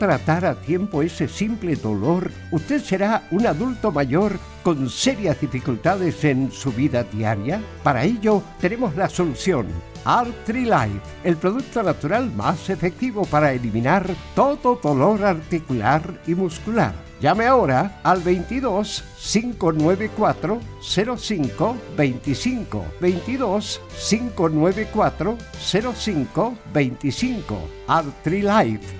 tratar a tiempo ese simple dolor, usted será un adulto mayor con serias dificultades en su vida diaria. Para ello, tenemos la solución. Artrilife, el producto natural más efectivo para eliminar todo dolor articular y muscular. Llame ahora al 22 594 05 25 22 594 05 25 Artrilife,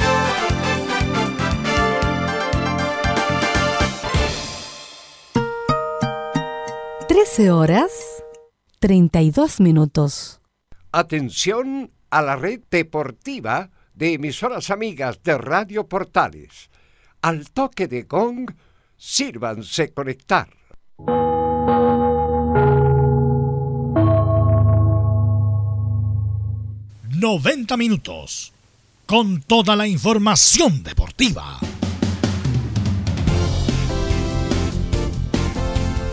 Trece horas 32 minutos. Atención a la red deportiva de emisoras amigas de Radio Portales. Al toque de gong, sírvanse conectar. ¡90 minutos! Con toda la información deportiva.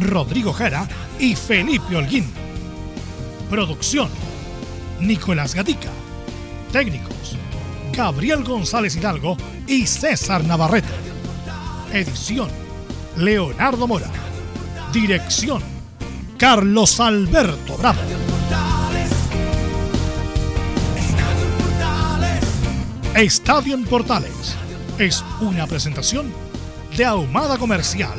Rodrigo Jara y Felipe Holguín. Producción, Nicolás Gatica. Técnicos, Gabriel González Hidalgo y César Navarrete. Edición, Leonardo Mora. Dirección, Carlos Alberto Bravo. Estadio en Portales es una presentación de Ahumada Comercial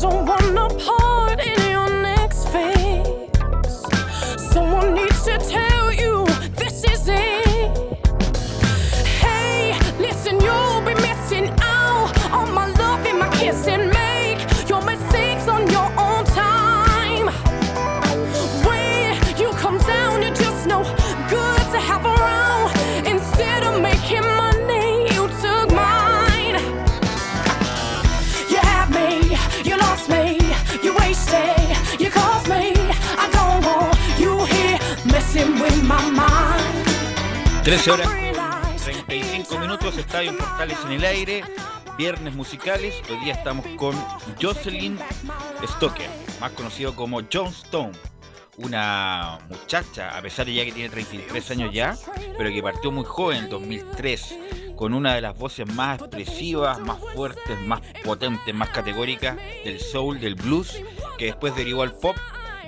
don't wanna part in 13 horas 35 minutos, Estadio Portales en el aire, viernes musicales. Hoy día estamos con Jocelyn Stoker, más conocido como John Stone. Una muchacha, a pesar de ya que tiene 33 años ya, pero que partió muy joven en 2003, con una de las voces más expresivas, más fuertes, más potentes, más categóricas del soul, del blues, que después derivó al pop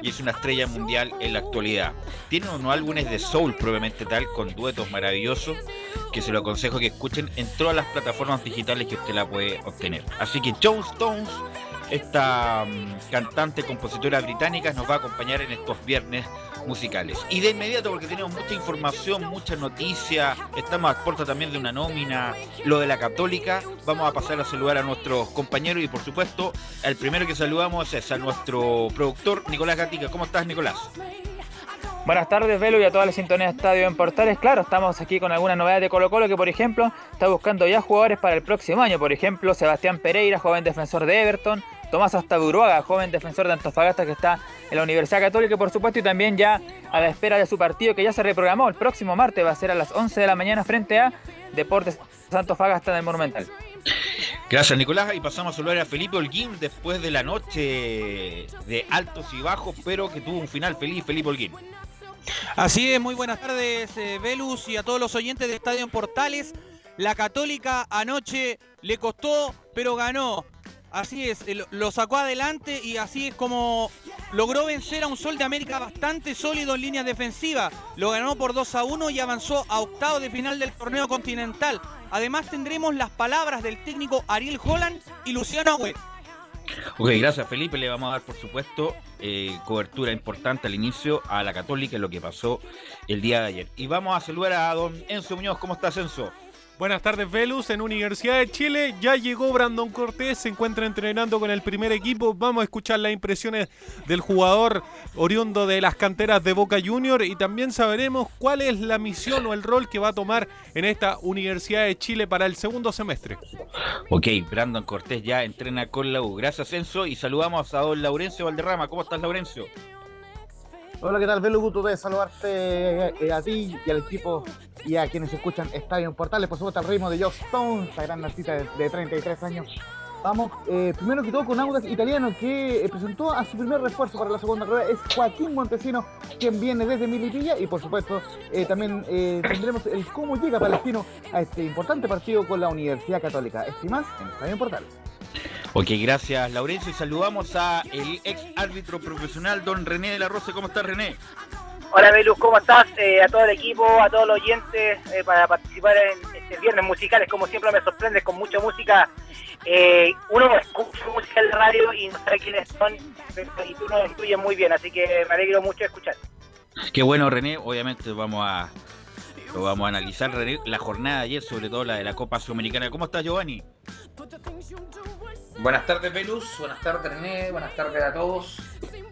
y es una estrella mundial en la actualidad. Tiene unos álbumes de soul probablemente tal, con duetos maravillosos, que se lo aconsejo que escuchen en todas las plataformas digitales que usted la puede obtener. Así que Joe Stones esta mm, cantante, compositora británica, nos va a acompañar en estos viernes musicales. Y de inmediato, porque tenemos mucha información, muchas noticias, estamos a puerta también de una nómina, lo de la católica, vamos a pasar a saludar a nuestros compañeros y por supuesto, el primero que saludamos es a nuestro productor, Nicolás Gatica. ¿Cómo estás, Nicolás? Buenas tardes, Velo, y a toda la sintonía de Estadio en Portales. Claro, estamos aquí con algunas novedades de Colo Colo que, por ejemplo, está buscando ya jugadores para el próximo año. Por ejemplo, Sebastián Pereira, joven defensor de Everton, Tomás Astaburuaga, joven defensor de Antofagasta que está en la Universidad Católica, por supuesto, y también ya a la espera de su partido que ya se reprogramó. El próximo martes va a ser a las 11 de la mañana frente a Deportes Antofagasta del Monumental. Gracias, Nicolás. Y pasamos a saludar a Felipe Holguín después de la noche de altos y bajos, pero que tuvo un final feliz, Felipe Holguín. Así es, muy buenas tardes, eh, Velus, y a todos los oyentes de Estadio en Portales. La Católica anoche le costó, pero ganó. Así es, lo sacó adelante y así es como logró vencer a un Sol de América bastante sólido en línea defensiva. Lo ganó por 2 a 1 y avanzó a octavo de final del torneo continental. Además tendremos las palabras del técnico Ariel Holland y Luciano Agüe. Ok, gracias Felipe. Le vamos a dar, por supuesto, eh, cobertura importante al inicio a la Católica en lo que pasó el día de ayer. Y vamos a saludar a don Enzo Muñoz. ¿Cómo estás, Enzo? Buenas tardes, Velus. En Universidad de Chile ya llegó Brandon Cortés, se encuentra entrenando con el primer equipo. Vamos a escuchar las impresiones del jugador oriundo de las canteras de Boca Junior y también sabremos cuál es la misión o el rol que va a tomar en esta Universidad de Chile para el segundo semestre. Ok, Brandon Cortés ya entrena con la U. Gracias, Enzo, y saludamos a don Laurencio Valderrama. ¿Cómo estás, Laurencio? Hola, ¿qué tal, Velu? Gusto de saludarte eh, a ti y al equipo y a quienes escuchan Estadio Portales, por supuesto al ritmo de Joe Stone, esta gran artista de, 33 años. Vamos, eh, primero que todo con Audax Italiano, que eh, presentó a su primer refuerzo para la segunda rueda, es Joaquín Montesino, quien viene desde Milipilla, y por supuesto también tendremos el cómo llega Palestino a este importante partido con la Universidad Católica. Estimás en Estadio Portales. Ok, gracias Laurencio y saludamos a el ex árbitro profesional don René de la Rosa. ¿Cómo estás René? Hola Belus, ¿cómo estás? Eh, a todo el equipo, a todos los oyentes eh, para participar en este viernes musicales. Como siempre me sorprende con mucha música. Eh, uno escucha música en la radio y no sabe quiénes son y tú nos incluyes muy bien, así que me alegro mucho de escuchar. Qué bueno René, obviamente vamos a lo vamos a analizar la jornada de ayer, sobre todo la de la Copa Sudamericana. ¿Cómo estás Giovanni? Buenas tardes, Pelus. Buenas tardes, René. Buenas tardes a todos.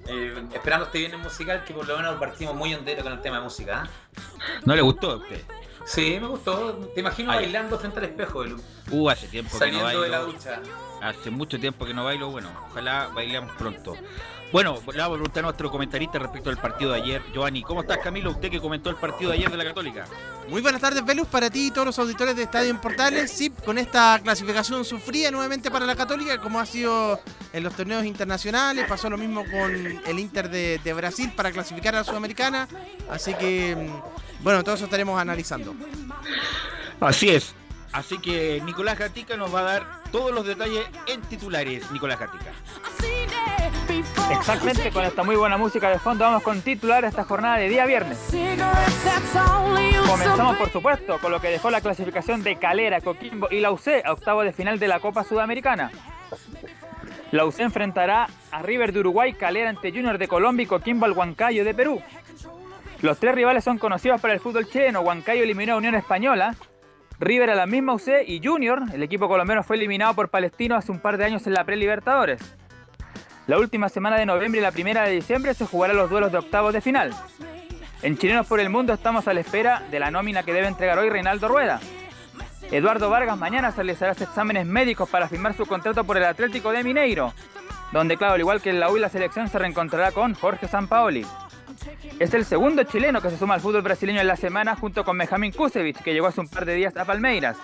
Eh, esperando este viernes musical, que por lo menos partimos muy entero con el tema de música. ¿eh? ¿No le gustó a usted? Sí, me gustó. Te imagino bailando frente al espejo, Pelus. Uh, hace tiempo que no bailo. de la ducha. Hace mucho tiempo que no bailo. Bueno, ojalá bailemos pronto. Bueno, le vamos a preguntar a nuestro comentarista respecto al partido de ayer. Giovanni, ¿cómo estás Camilo? Usted que comentó el partido de ayer de la Católica. Muy buenas tardes, Velus, para ti y todos los auditores de Estadio en Portales. Sí, con esta clasificación sufría nuevamente para la Católica, como ha sido en los torneos internacionales. Pasó lo mismo con el Inter de, de Brasil para clasificar a la Sudamericana. Así que, mm, bueno, todo eso estaremos analizando. Así es. Así que Nicolás Gatica nos va a dar todos los detalles en titulares. Nicolás Gatica. Exactamente, con esta muy buena música de fondo vamos con titular esta jornada de día viernes. Comenzamos por supuesto con lo que dejó la clasificación de Calera, Coquimbo y la UC a octavo de final de la Copa Sudamericana. La UC enfrentará a River de Uruguay, Calera ante Junior de Colombia y Coquimbo al Huancayo de Perú. Los tres rivales son conocidos para el fútbol chileno. Huancayo eliminó a Unión Española, River a la misma UC y Junior, el equipo colombiano, fue eliminado por Palestino hace un par de años en la Pre-Libertadores. La última semana de noviembre y la primera de diciembre se jugarán los duelos de octavos de final. En Chilenos por el Mundo estamos a la espera de la nómina que debe entregar hoy Reinaldo Rueda. Eduardo Vargas mañana realizará exámenes médicos para firmar su contrato por el Atlético de Mineiro, donde claro, al igual que en la U la selección se reencontrará con Jorge Sampaoli. Es el segundo chileno que se suma al fútbol brasileño en la semana junto con Benjamín Kusevich, que llegó hace un par de días a Palmeiras.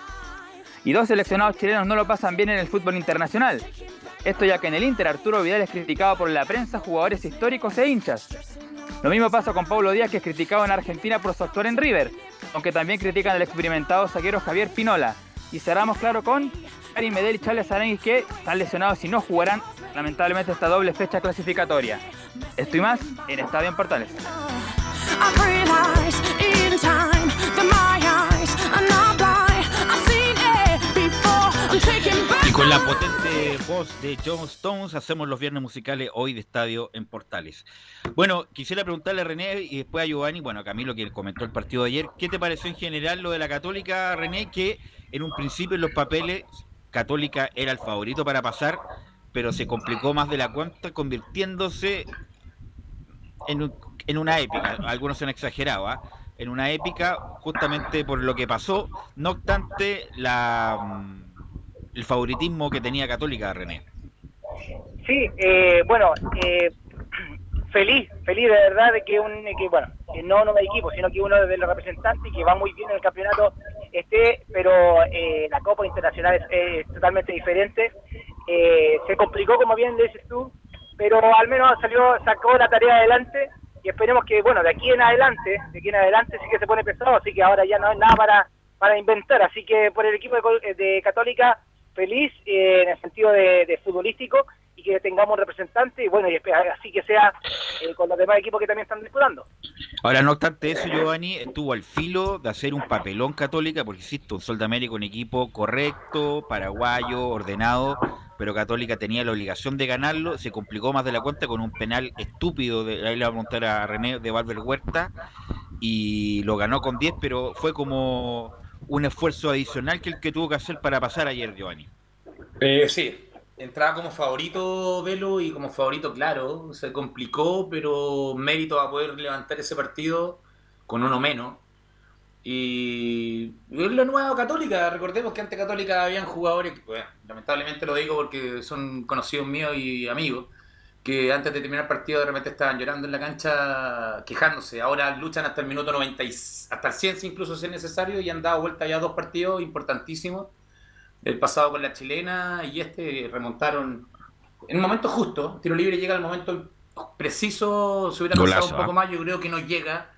Y dos seleccionados chilenos no lo pasan bien en el fútbol internacional. Esto ya que en el Inter Arturo Vidal es criticado por la prensa, jugadores históricos e hinchas. Lo mismo pasa con Pablo Díaz que es criticado en Argentina por su actuar en River, aunque también critican al experimentado zaguero Javier Pinola. Y cerramos claro con Karim Medel y Charles Aranguis que están lesionados y no jugarán lamentablemente esta doble fecha clasificatoria. Estoy más en Estadio en Portales. Y con la potente voz de John Stones hacemos los viernes musicales hoy de estadio en Portales. Bueno, quisiera preguntarle a René y después a Giovanni, bueno, a Camilo que comentó el partido de ayer, ¿qué te pareció en general lo de la Católica, René? Que en un principio en los papeles Católica era el favorito para pasar, pero se complicó más de la cuenta, convirtiéndose en, en una épica. Algunos se han exagerado, ¿ah? en una épica justamente por lo que pasó. No obstante, la, mm, el favoritismo que tenía Católica, René. Sí, eh, bueno, eh, feliz, feliz de verdad de que un, que, bueno, que no no de equipo, sino que uno de los representantes que va muy bien en el campeonato esté, pero eh, la Copa Internacional es, totalmente diferente. Eh, se complicó, como bien dices tú, pero al menos salió, sacó la tarea adelante y esperemos que, bueno, de aquí en adelante, de aquí en adelante sí que se pone pesado, así que ahora ya no hay nada para, para inventar. Así que por el equipo de, de Católica, feliz eh, en el sentido de, futbolístico y que tengamos representante y bueno, y así que sea eh, con los demás equipos que también están disputando. Ahora, no obstante eso, Giovanni estuvo al filo de hacer un papelón católica, porque insisto, un Sol de América, un equipo correcto, paraguayo, ordenado, pero Católica tenía la obligación de ganarlo, se complicó más de la cuenta con un penal estúpido, de, ahí le voy a preguntar a René de Valver Huerta, y lo ganó con 10, pero fue como un esfuerzo adicional que el que tuvo que hacer para pasar ayer, Giovanni. Eh, sí, entraba como favorito Velo y como favorito claro, se complicó, pero mérito a poder levantar ese partido con uno menos. Y es la nueva Católica, recordemos que antes Católica habían jugadores, bueno, lamentablemente lo digo porque son conocidos míos y amigos, que antes de terminar el partido de repente estaban llorando en la cancha, quejándose. Ahora luchan hasta el minuto 90, y, hasta el 100 incluso si es necesario, y han dado vuelta ya dos partidos importantísimos. El pasado con la chilena y este remontaron en un momento justo. Tiro libre llega al momento preciso, se hubiera pasado un poco más, yo creo que no llega.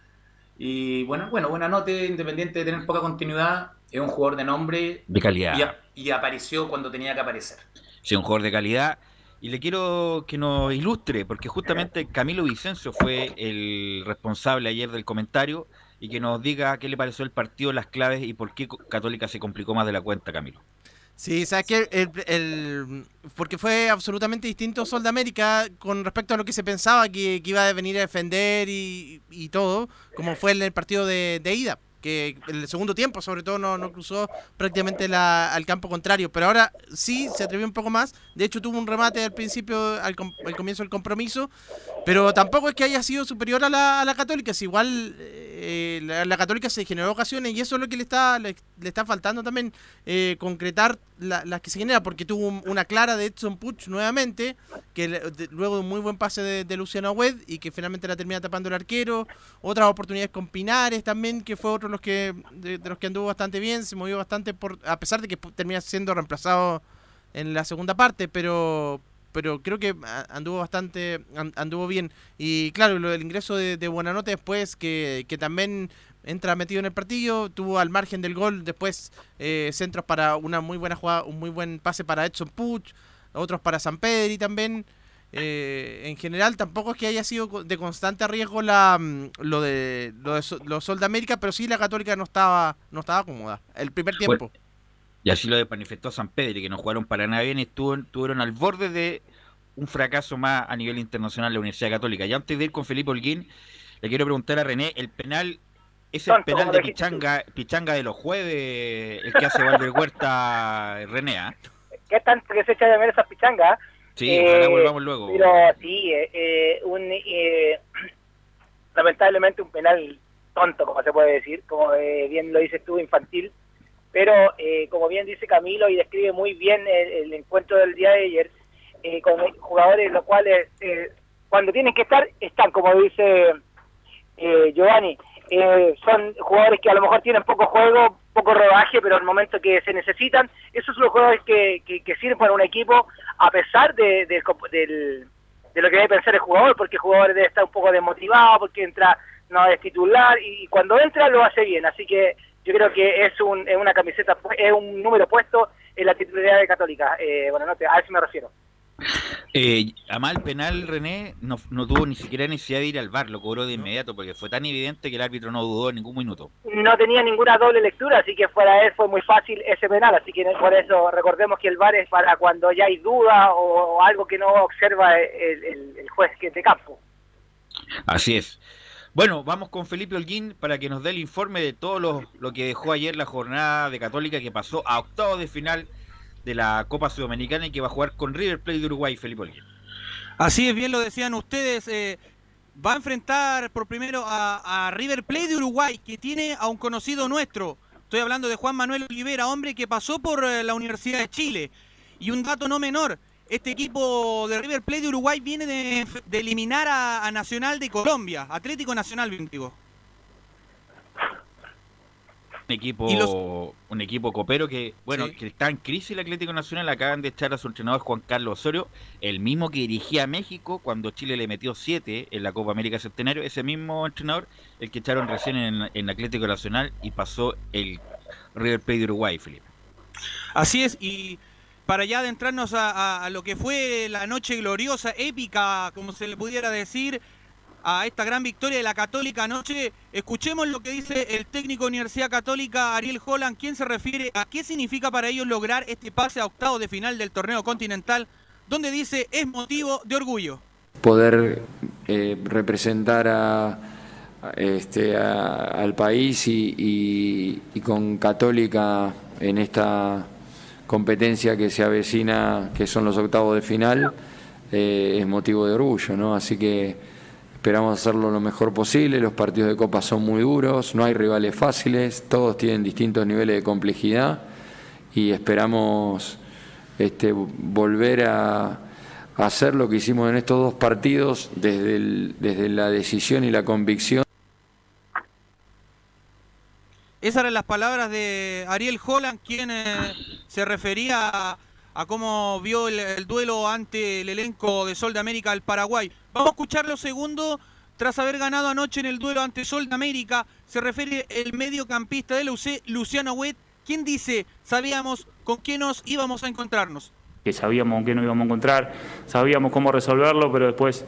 Y bueno, bueno, buena nota, independiente de tener poca continuidad, es un jugador de nombre. De calidad. Y, y apareció cuando tenía que aparecer. Sí, un jugador de calidad y le quiero que nos ilustre, porque justamente Camilo Vicencio fue el responsable ayer del comentario y que nos diga qué le pareció el partido, las claves y por qué Católica se complicó más de la cuenta, Camilo. Sí, sabes que el, porque fue absolutamente distinto Sol de América con respecto a lo que se pensaba que, iba a venir a defender y, todo, como fue el partido de ida que en el segundo tiempo sobre todo no, no cruzó prácticamente la, al campo contrario, pero ahora sí se atrevió un poco más, de hecho tuvo un remate al principio, al, al comienzo del compromiso, pero tampoco es que haya sido superior a la, a la católica, es igual eh, la, la, católica se generó ocasiones y eso es lo que le está, le, le está faltando también eh, concretar las la que se genera, porque tuvo un, una clara de Edson Puch nuevamente, que de, luego de un muy buen pase de, de Luciano Wed y que finalmente la termina tapando el arquero, otras oportunidades con Pinares también, que fue otro los que, de, los que anduvo bastante bien, se movió bastante, por a pesar de que termina siendo reemplazado en la segunda parte, pero pero creo que anduvo bastante, anduvo bien. Y claro, lo del ingreso de, de Buenanote después, que, que también entra metido en el partido, tuvo al margen del gol después eh, centros para una muy buena jugada, un muy buen pase para Edson Puch, otros para San Pedri también. Eh, en general tampoco es que haya sido de constante riesgo la lo de lo de los Sol de América, pero sí la Católica no estaba no estaba cómoda el primer tiempo. Bueno, y así lo manifestó San Pedri, que no jugaron para nada bien y estuvieron al borde de un fracaso más a nivel internacional la Universidad Católica. Y antes de ir con Felipe Holguín, le quiero preguntar a René, el penal ese el penal de Pichanga, Pichanga de los jueves, el que hace Valver Huerta René. ¿eh? ¿Qué tanto que se echa de ver esa pichanga? Sí, eh, ojalá volvamos luego. Pero sí, eh, un, eh, lamentablemente un penal tonto, como se puede decir, como bien lo dices tú, infantil. Pero como bien dice Camilo y describe muy bien el, el encuentro del día de ayer, con jugadores los cuales cuando tienen que estar, están, como dice Giovanni eh, son jugadores que a lo mejor tienen poco juego, poco rodaje, pero al momento que se necesitan, esos son los jugadores que, que, sirven para un equipo a pesar de, de, del, de, lo que debe pensar el jugador, porque el jugador debe estar un poco desmotivado, porque entra no es titular y cuando entra lo hace bien, así que yo creo que es, un, es una camiseta, es un número puesto en la titularidad de Católica. Eh, bueno, no a eso me refiero. Eh, a mal penal, René no, no tuvo ni siquiera necesidad de ir al bar, lo cobró de inmediato porque fue tan evidente que el árbitro no dudó en ningún minuto. No tenía ninguna doble lectura, así que fuera él fue muy fácil ese penal, así que por eso recordemos que el VAR es para cuando ya hay duda o, algo que no observa el, el, el juez que de campo. Así es. Bueno, vamos con Felipe Holguín para que nos dé el informe de todo lo, lo que dejó ayer la jornada de Católica que pasó a octavos de final de la Copa Sudamericana y que va a jugar con River Plate de Uruguay, Felipe Holguín. Así es, bien lo decían ustedes. Eh, va a enfrentar por primero a, River Plate de Uruguay, que tiene a un conocido nuestro. Estoy hablando de Juan Manuel Olivera, hombre que pasó por eh, la Universidad de Chile. Y un dato no menor, este equipo de River Plate de Uruguay viene de, eliminar a, Nacional de Colombia, Atlético Nacional, bien digo. Un equipo, los... un equipo copero que, bueno, sí. que está en crisis el Atlético Nacional. Acaban de echar a su entrenador Juan Carlos Osorio, el mismo que dirigía a México cuando Chile le metió 7 en la Copa América Centenario. Ese mismo entrenador, el que echaron recién en, en Atlético Nacional y pasó el River Plate de Uruguay, Felipe. Así es, y para ya adentrarnos a, a, a, lo que fue la noche gloriosa, épica, como se le pudiera decir, a esta gran victoria de la Católica anoche, escuchemos lo que dice el técnico de Universidad Católica, Ariel Holland, quien se refiere a qué significa para ellos lograr este pase a octavo de final del torneo continental, donde dice es motivo de orgullo. Poder eh, representar a, este, al país y con Católica en esta competencia que se avecina, que son los octavos de final, eh, es motivo de orgullo, ¿no? Así que esperamos hacerlo lo mejor posible, los partidos de Copa son muy duros, no hay rivales fáciles, todos tienen distintos niveles de complejidad y esperamos este, volver a, hacer lo que hicimos en estos dos partidos desde, desde la decisión y la convicción. Esas eran las palabras de Ariel Holland, quien eh, se refería a, a, cómo vio el, el, duelo ante el elenco de Sol de América al Paraguay. Vamos a escucharlo segundo. Tras haber ganado anoche en el duelo ante Sol de América, se refiere el mediocampista de la UC, Luciano Huet, quien dice, sabíamos con qué nos íbamos a encontrarnos. Que sabíamos con qué nos íbamos a encontrar, sabíamos cómo resolverlo, pero después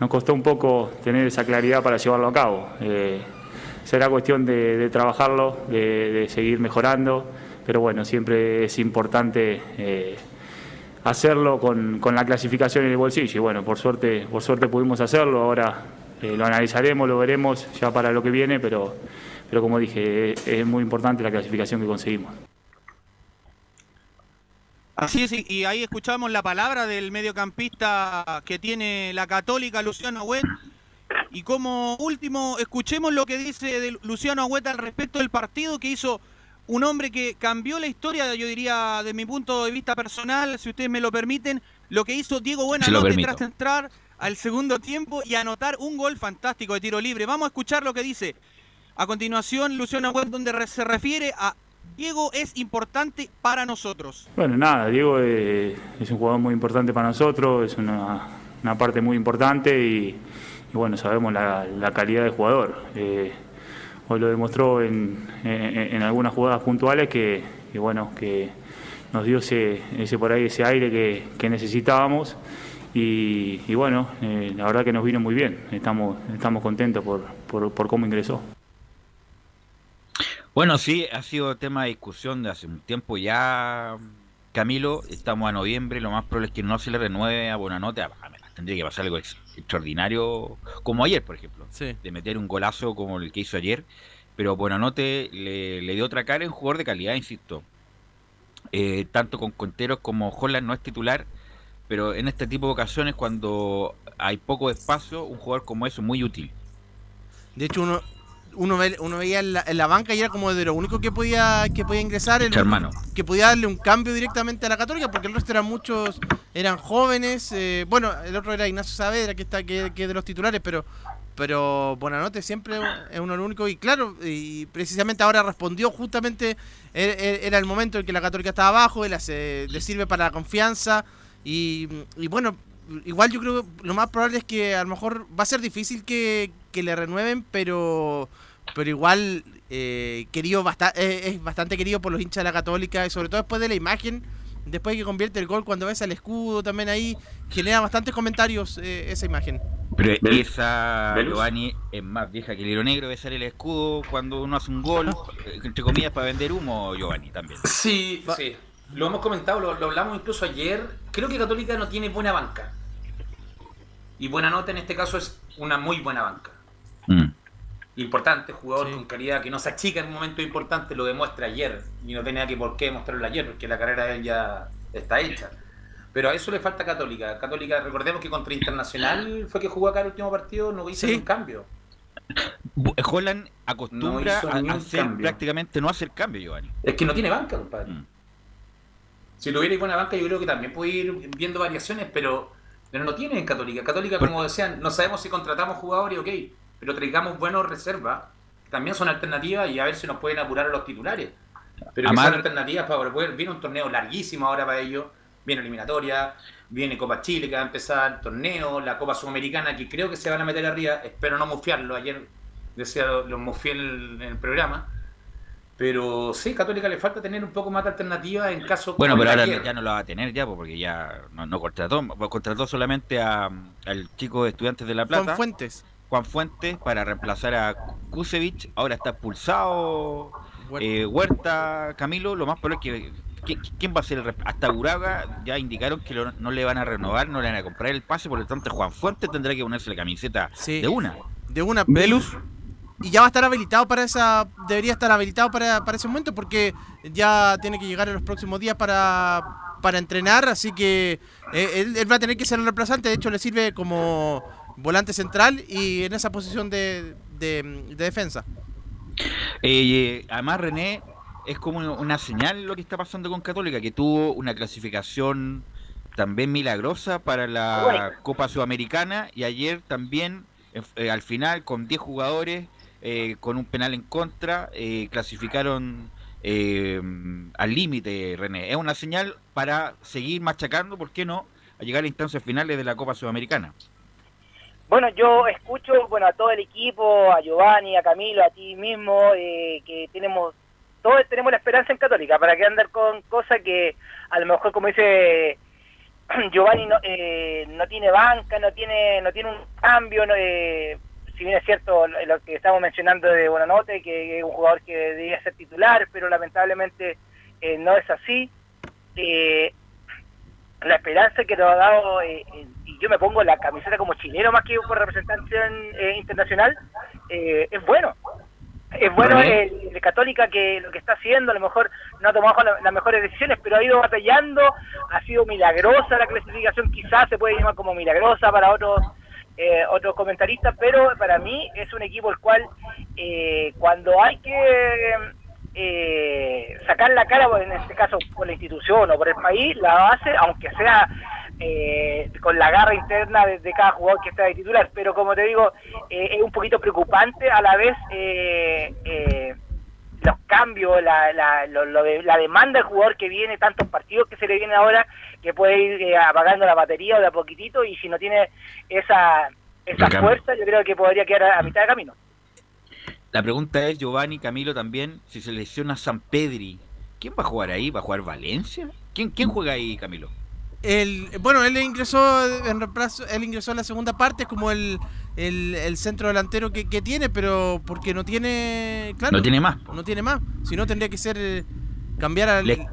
nos costó un poco tener esa claridad para llevarlo a cabo. Eh, será cuestión de, trabajarlo, de, de, seguir mejorando, pero bueno, siempre es importante eh, hacerlo con, con, la clasificación en el bolsillo. Y bueno, por suerte, por suerte pudimos hacerlo, ahora eh, lo analizaremos, lo veremos ya para lo que viene, pero, pero como dije, es, muy importante la clasificación que conseguimos. Así es, y ahí escuchamos la palabra del mediocampista que tiene la católica, Luciano Agüet. Y como último, escuchemos lo que dice de Luciano Agüet al respecto del partido que hizo un hombre que cambió la historia, yo diría, de mi punto de vista personal, si ustedes me lo permiten, lo que hizo Diego Buenanote tras entrar al segundo tiempo y anotar un gol fantástico de tiro libre. Vamos a escuchar lo que dice a continuación Luciano Agüet, donde se refiere a Diego es importante para nosotros. Bueno, nada, Diego es, es un jugador muy importante para nosotros, es una, una parte muy importante y, y bueno, sabemos la, la, calidad de jugador. Eh, lo demostró en, en, algunas jugadas puntuales que, bueno, que nos dio ese, ese por ahí ese aire que, que necesitábamos y, y bueno, eh, la verdad que nos vino muy bien, estamos, estamos contentos por, por, por cómo ingresó. Bueno, sí, ha sido tema de discusión de hace un tiempo ya, Camilo. Estamos a noviembre, lo más probable es que no se le renueve a Buenanote. Tendría que pasar algo extraordinario, como ayer, por ejemplo, sí. de meter un golazo como el que hizo ayer. Pero Buenanote le, le dio otra cara, en un jugador de calidad, insisto. Eh, tanto con Conteros como Holland no es titular, pero en este tipo de ocasiones, cuando hay poco espacio, un jugador como eso es muy útil. De hecho, uno, uno, ve, uno veía en la, en la, banca y era como de lo único que podía que podía ingresar el, hermano. que podía darle un cambio directamente a la católica porque el resto eran muchos eran jóvenes eh, bueno el otro era Ignacio Saavedra que está que, que de los titulares pero pero Buenanote siempre es uno lo único y claro y precisamente ahora respondió justamente era el momento en que la católica estaba abajo él hace, le sirve para la confianza y, y bueno igual yo creo que lo más probable es que a lo mejor va a ser difícil que, que le renueven, pero pero igual eh, querido basta eh, es bastante querido por los hinchas de la Católica y sobre todo después de la imagen después que convierte el gol cuando ves el escudo también ahí, genera bastantes comentarios eh, esa imagen. Pero esa. Giovanni, es más vieja que el hilo negro de ser el escudo cuando uno hace un gol, entre comillas, para vender humo, Giovanni, también. Sí, sí. Lo hemos comentado, lo, lo hablamos incluso ayer. Creo que Católica no tiene buena banca. Y buena nota en este caso es una muy buena banca. Mm. Importante, jugador con calidad que no se achica en un momento importante, lo demuestra ayer. Y no tenía que por qué demostrarlo ayer, porque la carrera de él ya está hecha. Pero a eso le falta Católica. Católica, recordemos que contra Internacional fue que jugó acá el último partido, no hizo Sí. un cambio. Bu- Holland No acostumbra hizo a hacer cambio. prácticamente no hacer cambio, Giovanni. Es que no tiene banca, compadre. Mm. Si tuviera buena banca, yo creo que también puede ir viendo variaciones, pero, pero no tiene en Católica. Católica, Por- como decían, no sabemos si contratamos jugadores, ok, pero traigamos buenos reservas, también son alternativas y a ver si nos pueden apurar a los titulares. Pero Amar- sean alternativas para poder. Viene un torneo larguísimo ahora para ellos, viene eliminatoria, viene Copa Chile que va a empezar, torneo, la Copa Sudamericana que creo que se van a meter arriba, espero no mufiarlo, ayer decía lo, lo mufié en el, en el programa. Pero sí, Católica le falta tener un poco más de alternativa en caso Bueno, pero ahora ya no lo va a tener ya, porque ya no, no contrató, pues, contrató solamente a, al chico de Estudiantes de La Plata. Juan Fuentes. Juan Fuentes para reemplazar a Kusevich. Ahora está expulsado Huerta. eh, Huerta, Camilo. Lo más probable es que. ¿qui- ¿Quién va a ser el Hasta Uraga ya indicaron que lo- no le van a renovar, no le van a comprar el pase, por lo tanto Juan Fuentes tendrá que ponerse la camiseta Sí. de una. De una. Velus. Y ya va a estar habilitado para esa. Debería estar habilitado para, para ese momento porque ya tiene que llegar en los próximos días para, para entrenar. Así que eh, él, él va a tener que ser el reemplazante. De hecho, le sirve como volante central y en esa posición de, de- de defensa. Eh, además, René, es como una señal lo que está pasando con Católica, que tuvo una clasificación también milagrosa para la Copa Sudamericana y ayer también, eh, eh, al final, con 10 jugadores, eh, con un penal en contra, eh, clasificaron eh, al límite, René. Es una señal para seguir machacando, ¿por qué no?, a llegar a instancias finales de la Copa Sudamericana. Bueno, yo escucho bueno a todo el equipo, a Giovanni, a Camilo, a ti mismo, eh, que tenemos todos tenemos la esperanza en Católica, para que andar con cosas que a lo mejor como dice Giovanni no, eh, no tiene banca, no tiene no tiene un cambio, no, eh, si bien es cierto lo, que estamos mencionando de Buenanote, que es un jugador que debería ser titular, pero lamentablemente eh, no es así. Eh, la esperanza que nos ha dado, eh, y yo me pongo la camiseta como chileno más que por representación eh, internacional, eh, es bueno. Es bueno el Católica que lo que está haciendo, a lo mejor no ha tomado la- las mejores decisiones, pero ha ido batallando, ha sido milagrosa la clasificación, quizás se puede llamar como milagrosa para otros eh, otros comentaristas, pero para mí es un equipo el cual eh, cuando hay que eh, sacar la cara, pues, en este caso por la institución o por el país, la hace, aunque sea eh, con la garra interna de, cada jugador que está de titular. Pero como te digo, eh, es un poquito preocupante a la vez eh, eh, los cambios, la, la, lo de- la demanda del jugador que viene, tantos partidos que se le vienen ahora, que puede ir eh, apagando la batería o de a poquitito y si no tiene esa, esa fuerza, yo creo que podría quedar a, a mitad de camino. La pregunta es, Giovanni, Camilo también, si se lesiona San Pedri, ¿quién va a jugar ahí? ¿Va a jugar Valencia? ¿Quién, quién juega ahí, Camilo? El, bueno, él ingresó en reemplazo, él ingresó en la segunda parte como el, el, el centro delantero que, que tiene, pero porque no tiene, claro, No tiene más. no tiene más. Si no tendría que ser eh, cambiar al Le-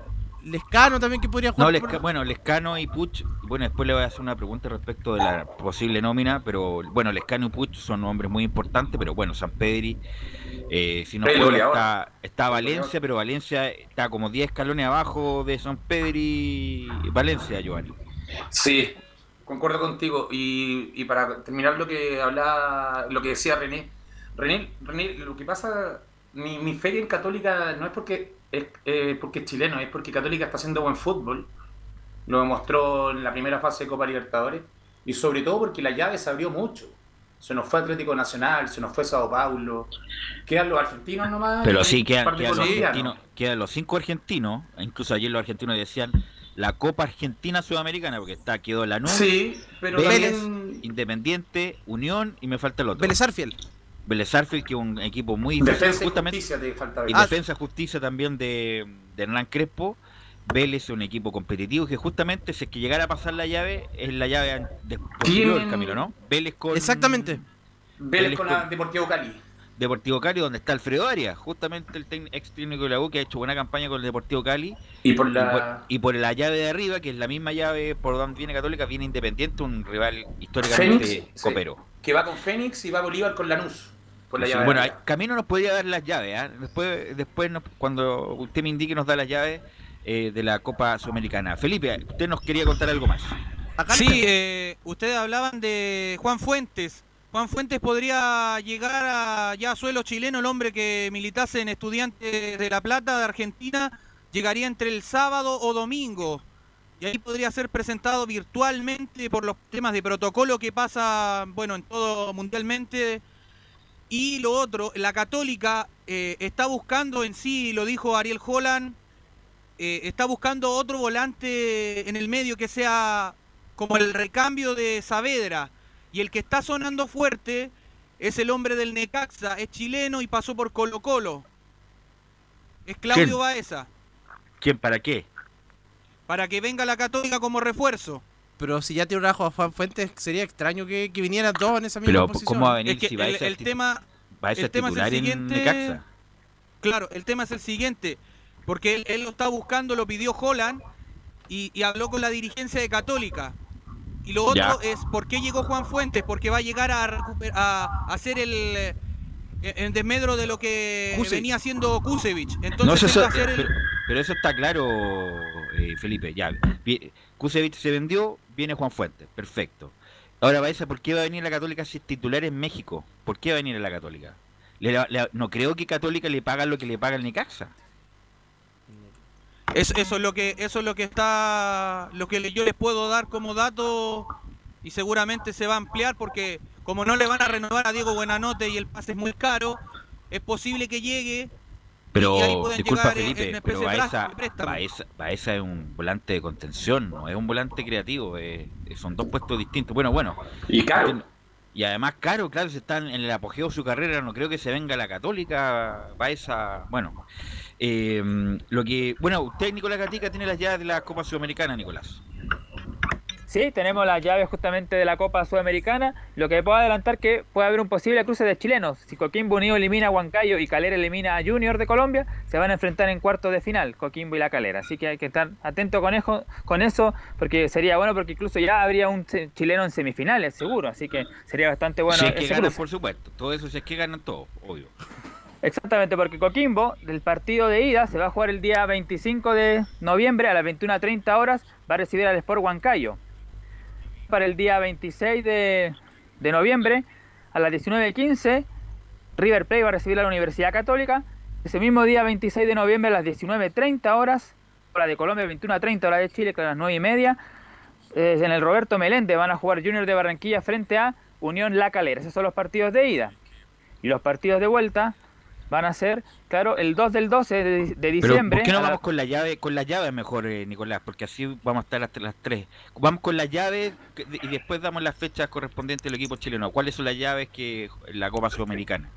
Lescano también que podría No, jugar. Lesca- por- bueno, Lescano y Puch, bueno, después le voy a hacer una pregunta respecto de la posible nómina, pero bueno, Lescano y Puch son hombres muy importantes, pero bueno, San Pedri, eh, si no juega, está, está Valencia, pero Valencia está como 10 escalones abajo de San Pedri Valencia, Giovanni. Sí, concuerdo contigo. Y, y para terminar lo que hablaba, lo que decía René, René, René lo que pasa, mi, mi fe en Católica no es porque es eh, porque es chileno, es porque Católica está haciendo buen fútbol. Lo demostró en la primera fase de Copa Libertadores. Y sobre todo porque la llave se abrió mucho. Se nos fue Atlético Nacional, se nos fue Sao Paulo. Quedan los argentinos nomás. Pero sí, quedan, quedan los argentinos, quedan los cinco argentinos, incluso ayer los argentinos decían la Copa Argentina Sudamericana, porque está, quedó Lanús, Sí, pero Vélez, también- Independiente, Unión y me falta el otro. Vélez Arfiel. Vélez Arfield, que es un equipo muy Defensa y justamente. Justicia te falta. Y Ah, Defensa y Justicia también de, de Hernán Crespo. Vélez es un equipo competitivo que justamente si es que llegara a pasar la llave, es la llave de, posterior del camino, ¿no? Vélez con Exactamente. Vélez Vélez con con- Deportivo Cali. Deportivo Cali, donde está Alfredo Arias, justamente el ex técnico de la U que ha hecho buena campaña con el Deportivo Cali. Y por la- y por la llave de arriba, que es la misma llave por donde viene Católica, viene Independiente, un rival históricamente Fénix, sí, copero. que va con Fénix y va Bolívar con Lanús. Por la Sí, llave bueno, hay- Camino nos podría dar las llaves. ¿ah? Después, después nos- cuando usted me indique, nos da las llaves eh, de la Copa Sudamericana. Felipe, usted nos quería contar algo más. Sí, eh, ustedes hablaban de Juan Fuentes. Juan Fuentes podría llegar a ya a suelo chileno, el hombre que militase en Estudiantes de La Plata de Argentina, llegaría entre el sábado o domingo. Y ahí podría ser presentado virtualmente por los temas de protocolo que pasa, bueno, en todo mundialmente. Y lo otro, la Católica eh, está buscando en sí, lo dijo Ariel Holland, eh, está buscando otro volante en el medio que sea como el recambio de Saavedra. Y el que está sonando fuerte es el hombre del Necaxa, es chileno y pasó por Colo Colo. Es Claudio ¿Quién? Baeza, ¿Quién para qué? para que venga la Católica como refuerzo. Pero si ya te trajo a Juan Fuentes, sería extraño que, que vinieran dos en esa misma Pero, posición. ¿cómo va a venir Es que si va a el, ser el tema, va a ser el tema es el en siguiente. Necaxa? Claro, el tema es el siguiente, porque él, él lo está buscando, lo pidió Holland y, y habló con la dirigencia de Católica. Y lo otro Ya. es por qué llegó Juan Fuentes, porque va a llegar a, recuper- a, a hacer el, eh, el desmedro de lo que Kusevich. venía haciendo Kusevich. No, Entonces eso, a hacer el- pero, pero eso está claro, eh, Felipe. Ya, Vi- Kusevich se vendió, viene Juan Fuentes, perfecto. Ahora, Baeza, ¿por qué va a venir la Católica si es titular en México? ¿Por qué va a venir la Católica? Le- le- no creo que Católica le paga lo que le paga el Necaxa. Es- eso es lo que eso es lo que está lo que yo les puedo dar como dato y seguramente se va a ampliar porque como no le van a renovar a Diego Buenanote y el pase es muy caro, es posible que llegue Pero, disculpa en- Felipe, en pero Baeza. Baeza, Baeza es un volante de contención, no es un volante creativo, eh, son dos puestos distintos. Bueno, bueno. Y caro. Y además caro, claro, se están en el apogeo de su carrera, no creo que se venga la Católica, Baeza, bueno. eh, lo que, bueno, usted, Nicolás Gatica, tiene las llaves de la Copa Sudamericana, Nicolás. Sí, tenemos las llaves justamente de la Copa Sudamericana. Lo que puedo adelantar que puede haber un posible cruce de chilenos. Si Coquimbo Unido elimina a Huancayo y Calera elimina a Junior de Colombia, se van a enfrentar en cuartos de final, Coquimbo y la Calera. Así que hay que estar atento con eso, con eso porque sería bueno porque incluso ya habría un chileno en semifinales, seguro. Así que sería bastante bueno si es que ese ganan, cruce. por supuesto. Todo eso si es que ganan todo, obvio. Exactamente, porque Coquimbo, del partido de ida, se va a jugar el día 25 de noviembre a las 21.30 horas, va a recibir al Sport Huancayo. Para el día 26 de, de noviembre, a las 19.15, River Plate va a recibir a la Universidad Católica. Ese mismo día 26 de noviembre a las 19.30 horas, hora de Colombia, 21.30 hora de Chile, a las 9 y media, eh, en el Roberto Meléndez van a jugar Junior de Barranquilla frente a Unión La Calera. Esos son los partidos de ida. Y los partidos de vuelta van a ser, claro, el 2 del 12 de, de Pero diciembre. ¿por qué no la- vamos con la llave, con la llave mejor, eh, Nicolás? Porque así vamos a estar hasta las 3. Vamos con la llave y después damos las fechas correspondientes del equipo chileno. ¿Cuáles son las llaves que la Copa Sudamericana?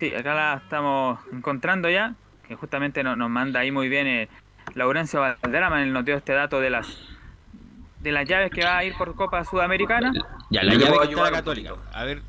Sí, acá la estamos encontrando ya, que justamente nos, nos manda ahí muy bien eh, Laurencio Valderrama, en el noteo este dato de las de las llaves que va a ir por Copa Sudamericana. Ya, la llave que está la Católica. A ver.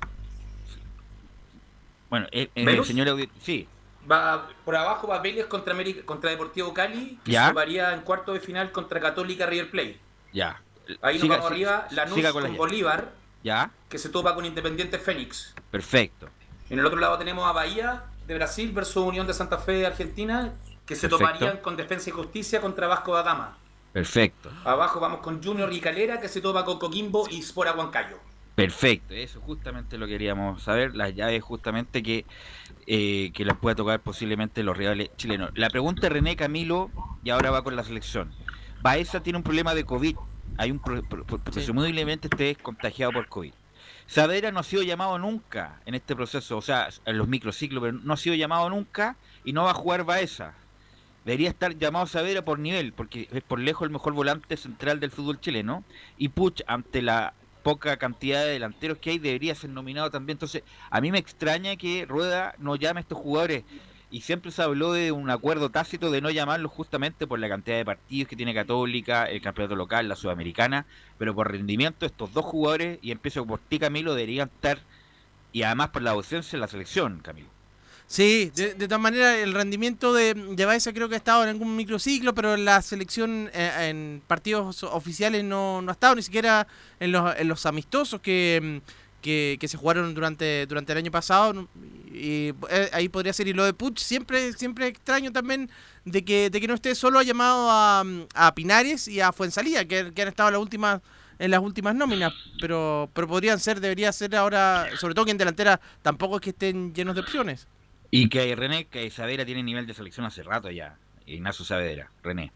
Bueno, eh, eh, ¿Velus? señor audi- sí, Va, por abajo va Vélez contra, América, contra Deportivo Cali, que Ya. se toparía en cuarto de final contra Católica River Plate. ya. Ahí Siga- nos vamos arriba, Lanús siga con. Bolívar, Ya, que se topa con Independiente Fénix. perfecto. En el otro lado tenemos a Bahía de Brasil versus Unión de Santa Fe de Argentina, que se Perfecto. toparían con Defensa y Justicia contra Vasco da Gama. Perfecto. Abajo vamos con Junior y Calera, que se topa con Coquimbo y Spora Huancayo. Perfecto, eso justamente lo queríamos saber, las llaves justamente que, eh, que las pueda tocar posiblemente los rivales chilenos. La pregunta de René Camilo, y ahora va con la selección. Baeza tiene un problema de COVID, hay un pro- pro- pro- presumiblemente esté es contagiado por COVID. Saavedra no ha sido llamado nunca en este proceso, o sea, en los microciclos, pero no ha sido llamado nunca y no va a jugar Baeza. Debería estar llamado Saavedra por nivel, porque es por lejos el mejor volante central del fútbol chileno. Y Puch, ante la poca cantidad de delanteros que hay, debería ser nominado también. Entonces, a mí me extraña que Rueda no llame a estos jugadores. y siempre se habló de un acuerdo tácito de no llamarlo justamente por la cantidad de partidos que tiene Católica, el campeonato local, la Sudamericana, pero por rendimiento estos dos jugadores, y empiezo por ti Camilo, deberían estar, y además por la ausencia en la selección, Camilo. Sí, de, de todas maneras, el rendimiento de, de Baeza creo que ha estado en algún microciclo, pero en la selección eh, en partidos oficiales no, no ha estado, ni siquiera en los, en los amistosos que, que, se jugaron durante, durante el año pasado. Y eh, ahí podría ser. Y lo de Puch, siempre, siempre extraño también de que, de que no esté solo ha llamado a, a Pinares y a Fuensalía, que, que han estado en las últimas en las últimas nóminas, pero pero podrían ser, debería ser ahora, sobre todo que en delantera tampoco es que estén llenos de opciones. Y que René, que Saavedra tiene nivel de selección hace rato ya. Ignacio Saavedra, René.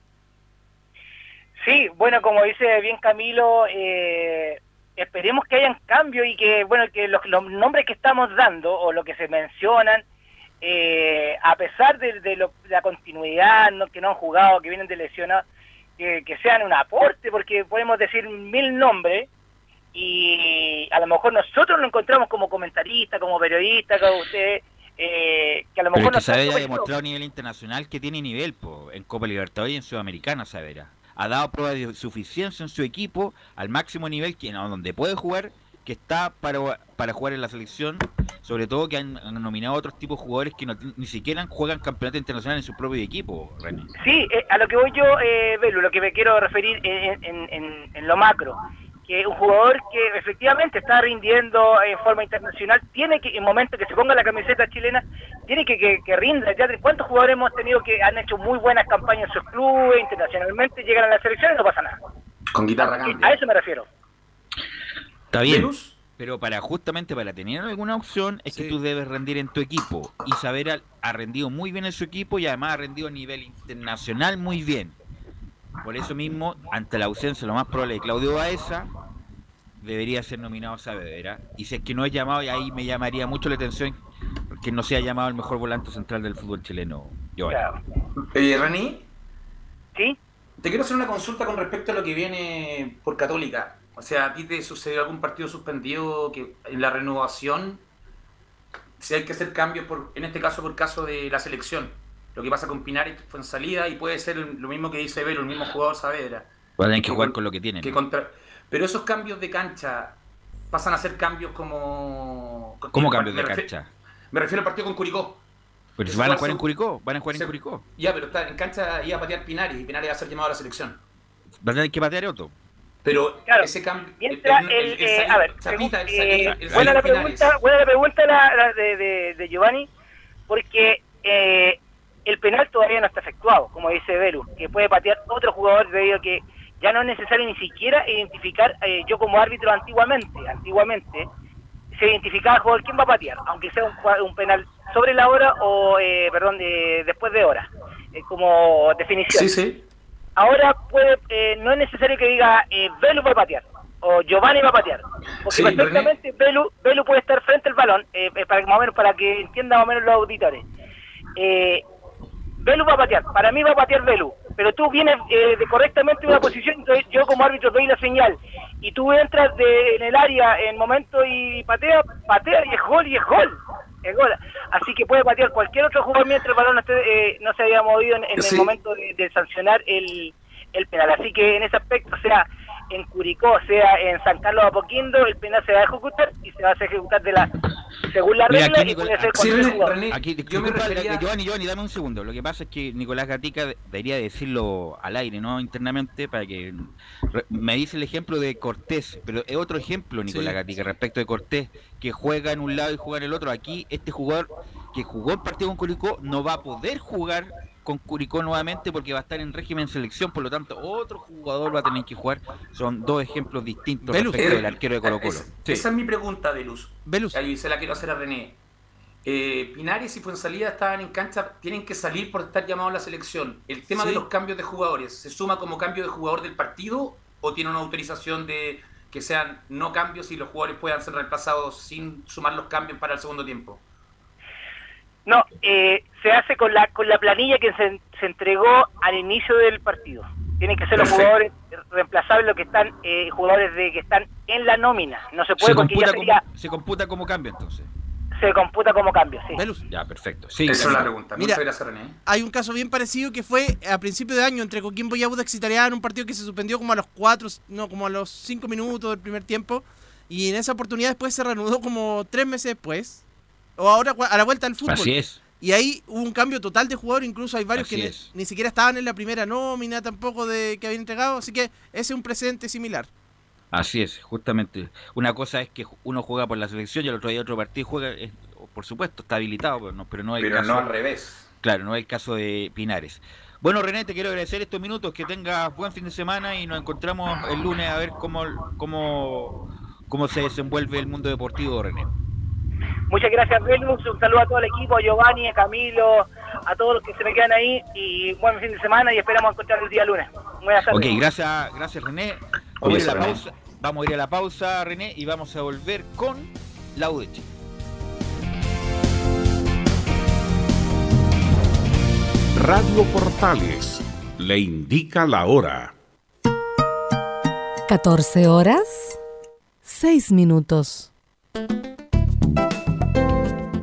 Sí, bueno, como dice bien Camilo, eh, esperemos que hayan cambio y que, bueno, que los, nombres que estamos dando o lo que se mencionan, eh, a pesar de, de lo- la continuidad, no, que no han jugado, que vienen de lesionados, que, sean un aporte, porque podemos decir mil nombres y a lo mejor nosotros lo encontramos como comentarista, como periodista, como usted, eh, que a lo Pero mejor es que no Saavedra ha demostrado a nivel internacional que tiene nivel po, en Copa Libertadores y en Sudamericana, Saavedra. Ha dado pruebas de suficiencia en su equipo al máximo nivel que no, donde puede jugar, que está para, para jugar en la selección, sobre todo que han, han nominado a otros tipos de jugadores que no, ni siquiera juegan campeonato internacional en su propio equipo, René. Sí, eh, a lo que voy yo, eh, Belu, lo que me quiero referir en, en- en- en lo macro, que un jugador que efectivamente está rindiendo en forma internacional, tiene que, en el momento que se ponga la camiseta chilena, tiene que, que, que rinda. Ya, ¿Cuántos jugadores hemos tenido que han hecho muy buenas campañas en sus clubes, internacionalmente, llegan a la selección y no pasa nada? Con guitarra A eso me refiero. Está bien. Pero para justamente para tener alguna opción es que tú debes rendir en tu equipo. Y Saavedra ha rendido muy bien en su equipo y además ha rendido a nivel internacional muy bien. Por eso mismo, ante la ausencia lo más probable de Claudio Baeza, debería ser nominado a Saavedra. Y si es que no es llamado, y ahí me llamaría mucho la atención que no sea llamado el mejor volante central del fútbol chileno. Giovanni. Eh, René. Sí. Te quiero hacer una consulta con respecto a lo que viene por Católica. O sea, ¿a ti te sucedió algún partido suspendido que en la renovación si hay que hacer cambios, por, en este caso por caso de la selección? Lo que pasa con Pinares fue en salida y puede ser lo mismo que dice Velo, el mismo jugador Saavedra. Va a tener que jugar con lo que tienen. Que contra- Pero esos cambios de cancha pasan a ser cambios como... ¿Cómo cambios de refiero- cancha? Me refiero al partido con Curicó. Pero van a jugar en Curicó, van a jugar en Curicó. Ya, pero está, en cancha iba a patear Pinares y Pinares va a ser llamado a la selección. Va a tener que patear otro. Pero ese cambio... Mientras el, eh, a ver, Chapita, eh, buena la pregunta, buena la pregunta la, la de, de- de Giovanni, porque eh, el penal todavía no está efectuado, como dice Belu, que puede patear otro jugador debido a que ya no es necesario ni siquiera identificar, eh, yo como árbitro antiguamente, antiguamente, se identificaba al jugador quién va a patear, aunque sea un, penal sobre la hora o, eh, perdón, de- después de hora, eh, como definición. Sí, sí. Ahora puede, eh, no es necesario que diga eh, Velu va a patear o Giovanni va a patear, porque Sí, perfectamente Velu, Velu puede estar frente al balón, para que más o menos para que entiendan más o menos los auditores. Eh, Velu va a patear, para mí va a patear Velu, pero tú vienes eh, de correctamente de una posición, entonces yo como árbitro doy la señal y tú entras de, en el área en momento y patea, patea y es gol y es gol. Es gol. Así que puede patear cualquier otro jugador mientras el balón no, esté, eh, no se haya movido en, en Sí. el momento de, de sancionar el, el penal. Así que en ese aspecto, sea en Curicó, sea en San Carlos de Apoquindo, el penal se va a ejecutar y se va a ejecutar de la según la regla aquí y puede ser aquí, cualquier jugador. aquí, disculpa, espera, Giovanni, Giovanni, dame un segundo. Lo que pasa es que Nicolás Gatica de- debería decirlo al aire, no internamente, para que me dice el ejemplo de Cortés, pero es otro ejemplo, Nicolás Sí, Gatica, respecto de Cortés, que juega en un lado y juega en el otro. Aquí este jugador que jugó el partido con Curicó no va a poder jugar con Curicó nuevamente porque va a estar en régimen selección, por lo tanto otro jugador va a tener que jugar. Son dos ejemplos distintos respecto eh, del arquero de Colo Colo. Es- Esa es mi pregunta, Velus. Velus. Ahí se la quiero hacer a René. Eh, Pinares y Fuensalida estaban en cancha, tienen que salir por estar llamados a la selección. ¿El tema Sí. de los cambios de jugadores se suma como cambio de jugador del partido o tiene una autorización de que sean no cambios y los jugadores puedan ser reemplazados sin sumar los cambios para el segundo tiempo? No, eh, se hace con la con la planilla que se, se entregó al inicio del partido. Tienen que ser los Perfecto. jugadores reemplazables los que están eh, jugadores de que están en la nómina. No se puede Se porque ya computa, sería como, se computa como cambio entonces. se computa como cambio, sí. Ya, perfecto. Sí, Esa es la pregunta. Mira, Muchas gracias, René. Hay un caso bien parecido que fue a principio de año entre Coquimbo y Audax Italiano, un partido que se suspendió como a los 4, no, como a los 5 minutos del primer tiempo. Y en esa oportunidad después se reanudó como tres meses después. O ahora a la vuelta al fútbol. Así es. Y ahí hubo un cambio total de jugador, incluso hay varios Así que ni, siquiera estaban en la primera nómina tampoco de que habían entregado, así que ese es un precedente similar. Así es, justamente. Una cosa es que uno juega por la selección y el otro día otro partido juega, por supuesto, está habilitado, pero no, pero no Pero caso. no al revés. Claro, no es el caso de Pinares. Bueno, René, te quiero agradecer estos minutos, que tengas buen fin de semana y nos encontramos el lunes a ver cómo, cómo, cómo se desenvuelve el mundo deportivo, René. Muchas gracias, Velus. Un saludo a todo el equipo, a Giovanni, a Camilo, a todos los que se me quedan ahí. Y buen fin de semana y esperamos encontrar el día lunes. Buenas tardes. Ok, gracias, gracias René. Vamos a, ir a la René. pausa, vamos a ir a la pausa, René, y vamos a volver con la U de Chile. Radio Portales le indica la hora. 14 horas, 6 minutos.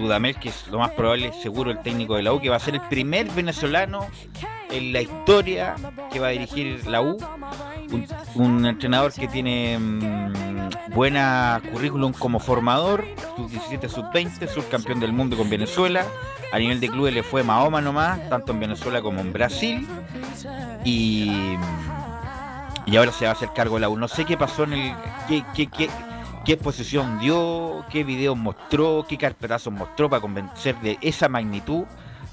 Dudamel, que es lo más probable, seguro, el técnico de la U, que va a ser el primer venezolano en la historia que va a dirigir la U. Un, entrenador que tiene mm, buena currículum como formador, sub-17, sub-20, subcampeón del mundo con Venezuela. A nivel de clubes le fue Mahoma nomás, tanto en Venezuela como en Brasil. Y y ahora se va a hacer cargo de la U. No sé qué pasó en el. qué, qué, qué exposición dio, qué videos mostró, qué carpetazos mostró para convencer de esa magnitud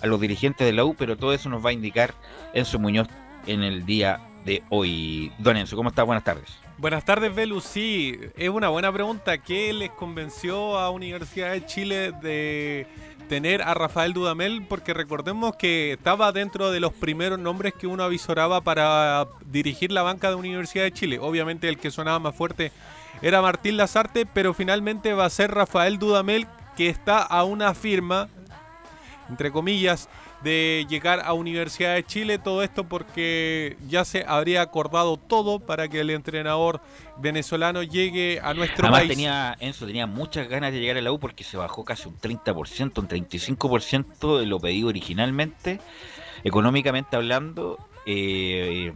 a los dirigentes de la U, pero todo eso nos va a indicar Enzo Muñoz en el día de hoy. Don Enzo, ¿cómo está? Buenas tardes. Buenas tardes, Belu. Sí, es una buena pregunta. ¿Qué les convenció a Universidad de Chile de tener a Rafael Dudamel? Porque recordemos que estaba dentro de los primeros nombres que uno avisoraba para dirigir la banca de Universidad de Chile. Obviamente el que sonaba más fuerte era Martín Lazarte, pero finalmente va a ser Rafael Dudamel, que está a una firma, entre comillas, de llegar a Universidad de Chile. Todo esto porque ya se habría acordado todo para que el entrenador venezolano llegue a nuestro Además país. tenía, Enzo tenía muchas ganas de llegar a la U porque se bajó casi un 30%, un 35% de lo pedido originalmente, económicamente hablando, eh,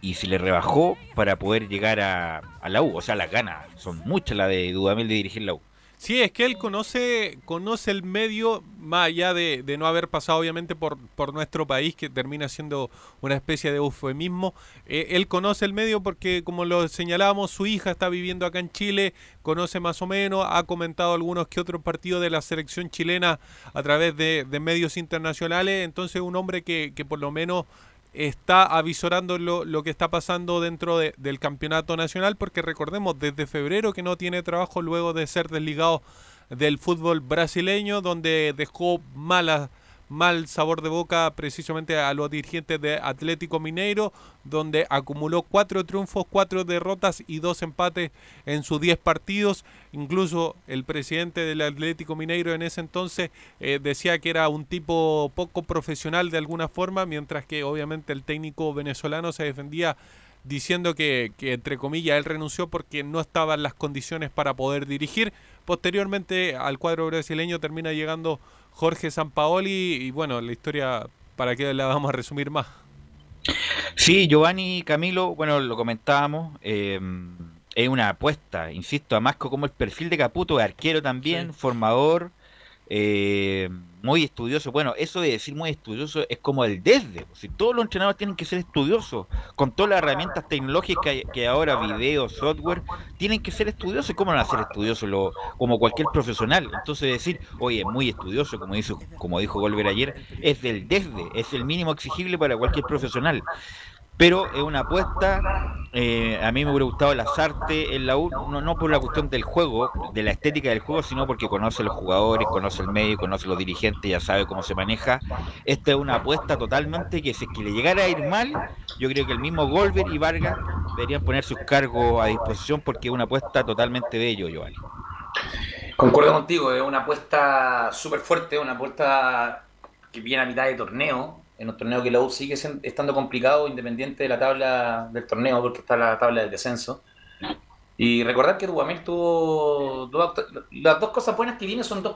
y se le rebajó para poder llegar a, a la U. O sea, las ganas son muchas las de Dudamel de dirigir la U. Sí, es que él conoce, conoce el medio, más allá de, de no haber pasado obviamente por, por nuestro país, que termina siendo una especie de eufemismo. Eh, él conoce el medio porque, como lo señalábamos, su hija está viviendo acá en Chile, conoce más o menos, ha comentado algunos que otros partidos de la selección chilena a través de, de medios internacionales. Entonces, un hombre que, que por lo menos está avisorando lo, lo que está pasando dentro de- del campeonato nacional, porque recordemos, desde febrero que no tiene trabajo luego de ser desligado del fútbol brasileño, donde dejó mala, mal sabor de boca precisamente a los dirigentes de Atlético Mineiro, donde acumuló cuatro triunfos, cuatro derrotas y dos empates en sus 10 partidos. Incluso el presidente del Atlético Mineiro en ese entonces eh, decía que era un tipo poco profesional de alguna forma, mientras que obviamente el técnico venezolano se defendía diciendo que, que, entre comillas él renunció porque no estaban las condiciones para poder dirigir. Posteriormente al cuadro brasileño termina llegando Jorge Sampaoli y bueno, la historia para qué la vamos a resumir más. Sí, Giovanni Camilo, bueno, lo comentábamos, eh, es una apuesta, insisto, a Masco como el perfil de Caputo, arquero también, formador, eh, muy estudioso. Bueno, eso de decir muy estudioso es como el desde. Si todos los entrenadores tienen que ser estudiosos, con todas las herramientas tecnológicas que, ahora, video, software, tienen que ser estudiosos. ¿Cómo van a ser estudiosos lo- como cualquier profesional? Entonces decir, oye, muy estudioso, como dijo, como dijo Golver ayer, es del desde, es el mínimo exigible para cualquier profesional. Pero es una apuesta, eh, a mí me hubiera gustado Lazarte en la U, no, por la cuestión del juego, de la estética del juego, sino porque conoce los jugadores, conoce el medio, conoce los dirigentes, ya sabe cómo se maneja. Esta es una apuesta totalmente que si es que le llegara a ir mal, yo creo que el mismo Golver y Vargas deberían poner sus cargos a disposición porque es una apuesta totalmente de ellos, Giovanni. Concuerdo contigo, es una apuesta súper fuerte, una apuesta que viene a mitad de torneo, en un torneo que la U sigue estando complicado, independiente de la tabla del torneo, porque está la tabla del descenso. Y recordar que Dudamel tuvo las dos cosas buenas que viene son dos,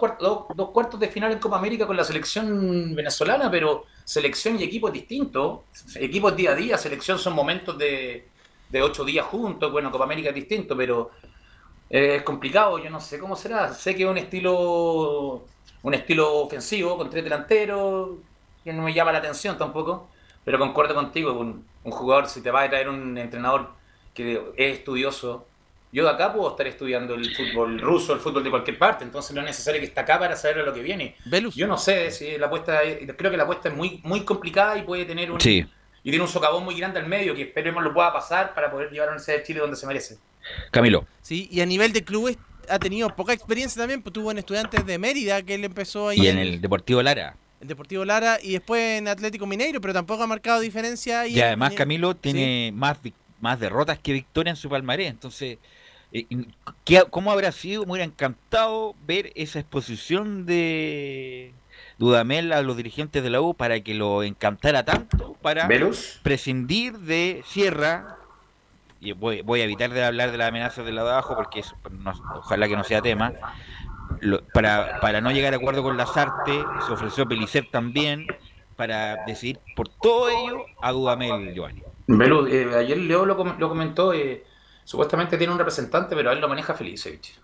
dos cuartos de final en Copa América con la selección venezolana, pero selección y equipo es distinto. Equipo es día a día, selección son momentos de, de ocho días juntos. Bueno, Copa América es distinto, pero eh, es complicado, yo no sé cómo será. Sé que es un estilo un estilo ofensivo con tres delanteros, que no me llama la atención tampoco, pero concuerdo contigo, un, un jugador, si te va a traer un entrenador que es estudioso, yo de acá puedo estar estudiando el fútbol ruso, el fútbol de cualquier parte, entonces no es necesario que esté acá para saber a lo que viene. Yo no sé si la apuesta, es- creo que la apuesta es muy, muy complicada y puede tener un, Sí. y tiene un socavón muy grande al medio que esperemos lo pueda pasar para poder llevar a la Universidad de Chile donde se merece. Camilo. Sí, y a nivel de clubes ha tenido poca experiencia también, pues tuvo en Estudiantes de Mérida, que él empezó ahí Y en el Deportivo Lara. El Deportivo Lara y después en Atlético Mineiro, pero tampoco ha marcado diferencia. Y además Camilo tiene más, más derrotas que victorias en su palmarés. Entonces, eh, ¿qué- ¿cómo habrá sido? Me hubiera encantado ver esa exposición de, Dudamel a los dirigentes de la U para que lo encantara tanto para prescindir de Sierra. Y voy, voy a evitar de hablar de las amenazas de la de abajo porque es- no- ojalá que no sea tema. Lo- para, para no llegar a acuerdo con Lazarte, se ofreció Pelicer también para decidir por todo ello a Dudamel, Giovanni. Eh, ayer Leo lo, com- lo comentó, eh, supuestamente tiene un representante, pero a él lo maneja Felicevich.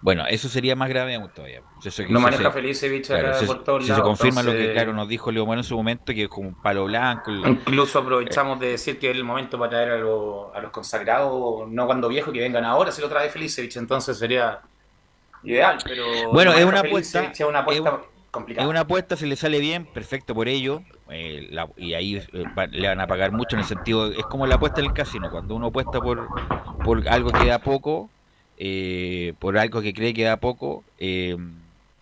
Bueno, eso sería más grave aún todavía. Eso No maneja se- Felicevich claro, acá si, por todos lados, se confirma lo que claro nos dijo Leo Moreno en su momento, que es como un palo blanco. el- Incluso aprovechamos de decir que es el momento para traer a, los- a los consagrados, no cuando viejos, que vengan ahora, si lo trae Felicevich, entonces sería ideal, pero... Bueno, no es una apuesta. Es una apuesta es- complicada. Es una apuesta, si le sale bien, perfecto por ello. eh, la- y ahí eh, va- le van a pagar mucho en el sentido, es como la apuesta del casino, cuando uno apuesta por, por algo que da poco, eh, por algo que cree que da poco, eh,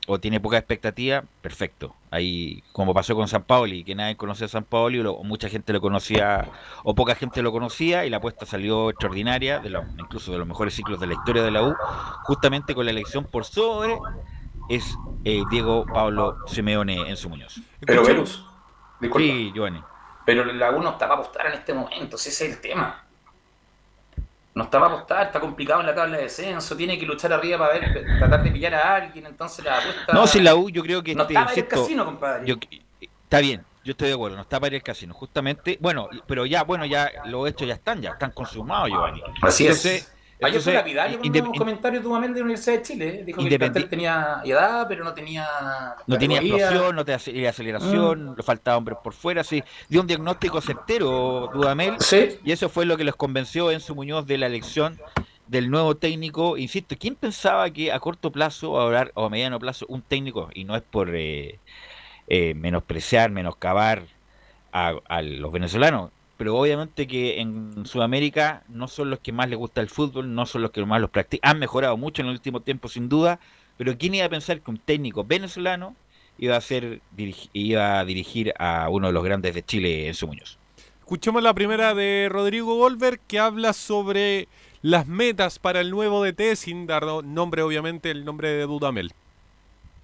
o tiene poca expectativa, perfecto. Ahí, como pasó con San Paoli, que nadie conocía a San Paoli, o, lo- o mucha gente lo conocía, o poca gente lo conocía, y la apuesta salió extraordinaria, de los- incluso de los mejores ciclos de la historia de la U, justamente con la elección por sobre es eh, Diego Pablo Simeone en su Muñoz. Pero Velus, disculpa. Sí, Giovanni. Pero la U no está para apostar en este momento, ese es el tema. No está para apostar, está complicado en la tabla de descenso, tiene que luchar arriba para ver, tratar de pillar a alguien, entonces la apuesta... No, si la U yo creo que No este, está para el insisto, casino, compadre. yo- está bien, yo estoy de acuerdo, no está para ir al casino, justamente, bueno, pero ya, bueno, ya los hechos ya están, ya están consumados, Giovanni. Así Entonces, es. Ayer fue lapidario con indep- un comentario de Dudamel de la Universidad de Chile. Dijo que el plantel tenía edad, pero no tenía. No tenía explosión, no tenía aceleración, le faltaba hombres por fuera, sí. Dio un diagnóstico certero, Dudamel, y eso fue lo que los convenció en su Muñoz de la elección del nuevo técnico. Insisto, ¿quién pensaba que a corto plazo a o a mediano plazo un técnico, y no es por eh, eh, menospreciar, menoscabar a, a los venezolanos, pero obviamente que en Sudamérica no son los que más les gusta el fútbol, no son los que más los practican, han mejorado mucho en el último tiempo sin duda, pero ¿quién iba a pensar que un técnico venezolano iba a ser iba a dirigir a uno de los grandes de Chile en su Muñoz? Escuchemos la primera de Rodrigo Goldberg que habla sobre las metas para el nuevo DT sin dar no- nombre, obviamente, el nombre de Dudamel.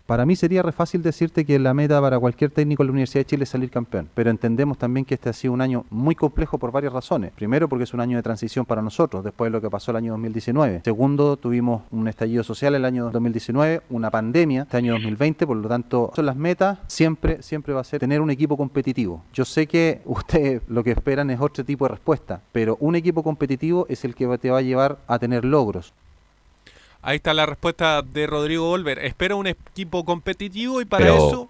Para mí sería re fácil decirte que la meta para cualquier técnico de la Universidad de Chile es salir campeón, pero entendemos también que este ha sido un año muy complejo por varias razones. Primero, porque es un año de transición para nosotros, después de lo que pasó el año 2019. Segundo, tuvimos un estallido social el año 2019, una pandemia este año 2020, por lo tanto, son las metas, siempre, siempre va a ser tener un equipo competitivo. Yo sé que ustedes lo que esperan es otro tipo de respuesta, pero un equipo competitivo es el que te va a llevar a tener logros. Ahí está la respuesta de Rodrigo Goldberg. Espera un equipo competitivo y para Pero- eso...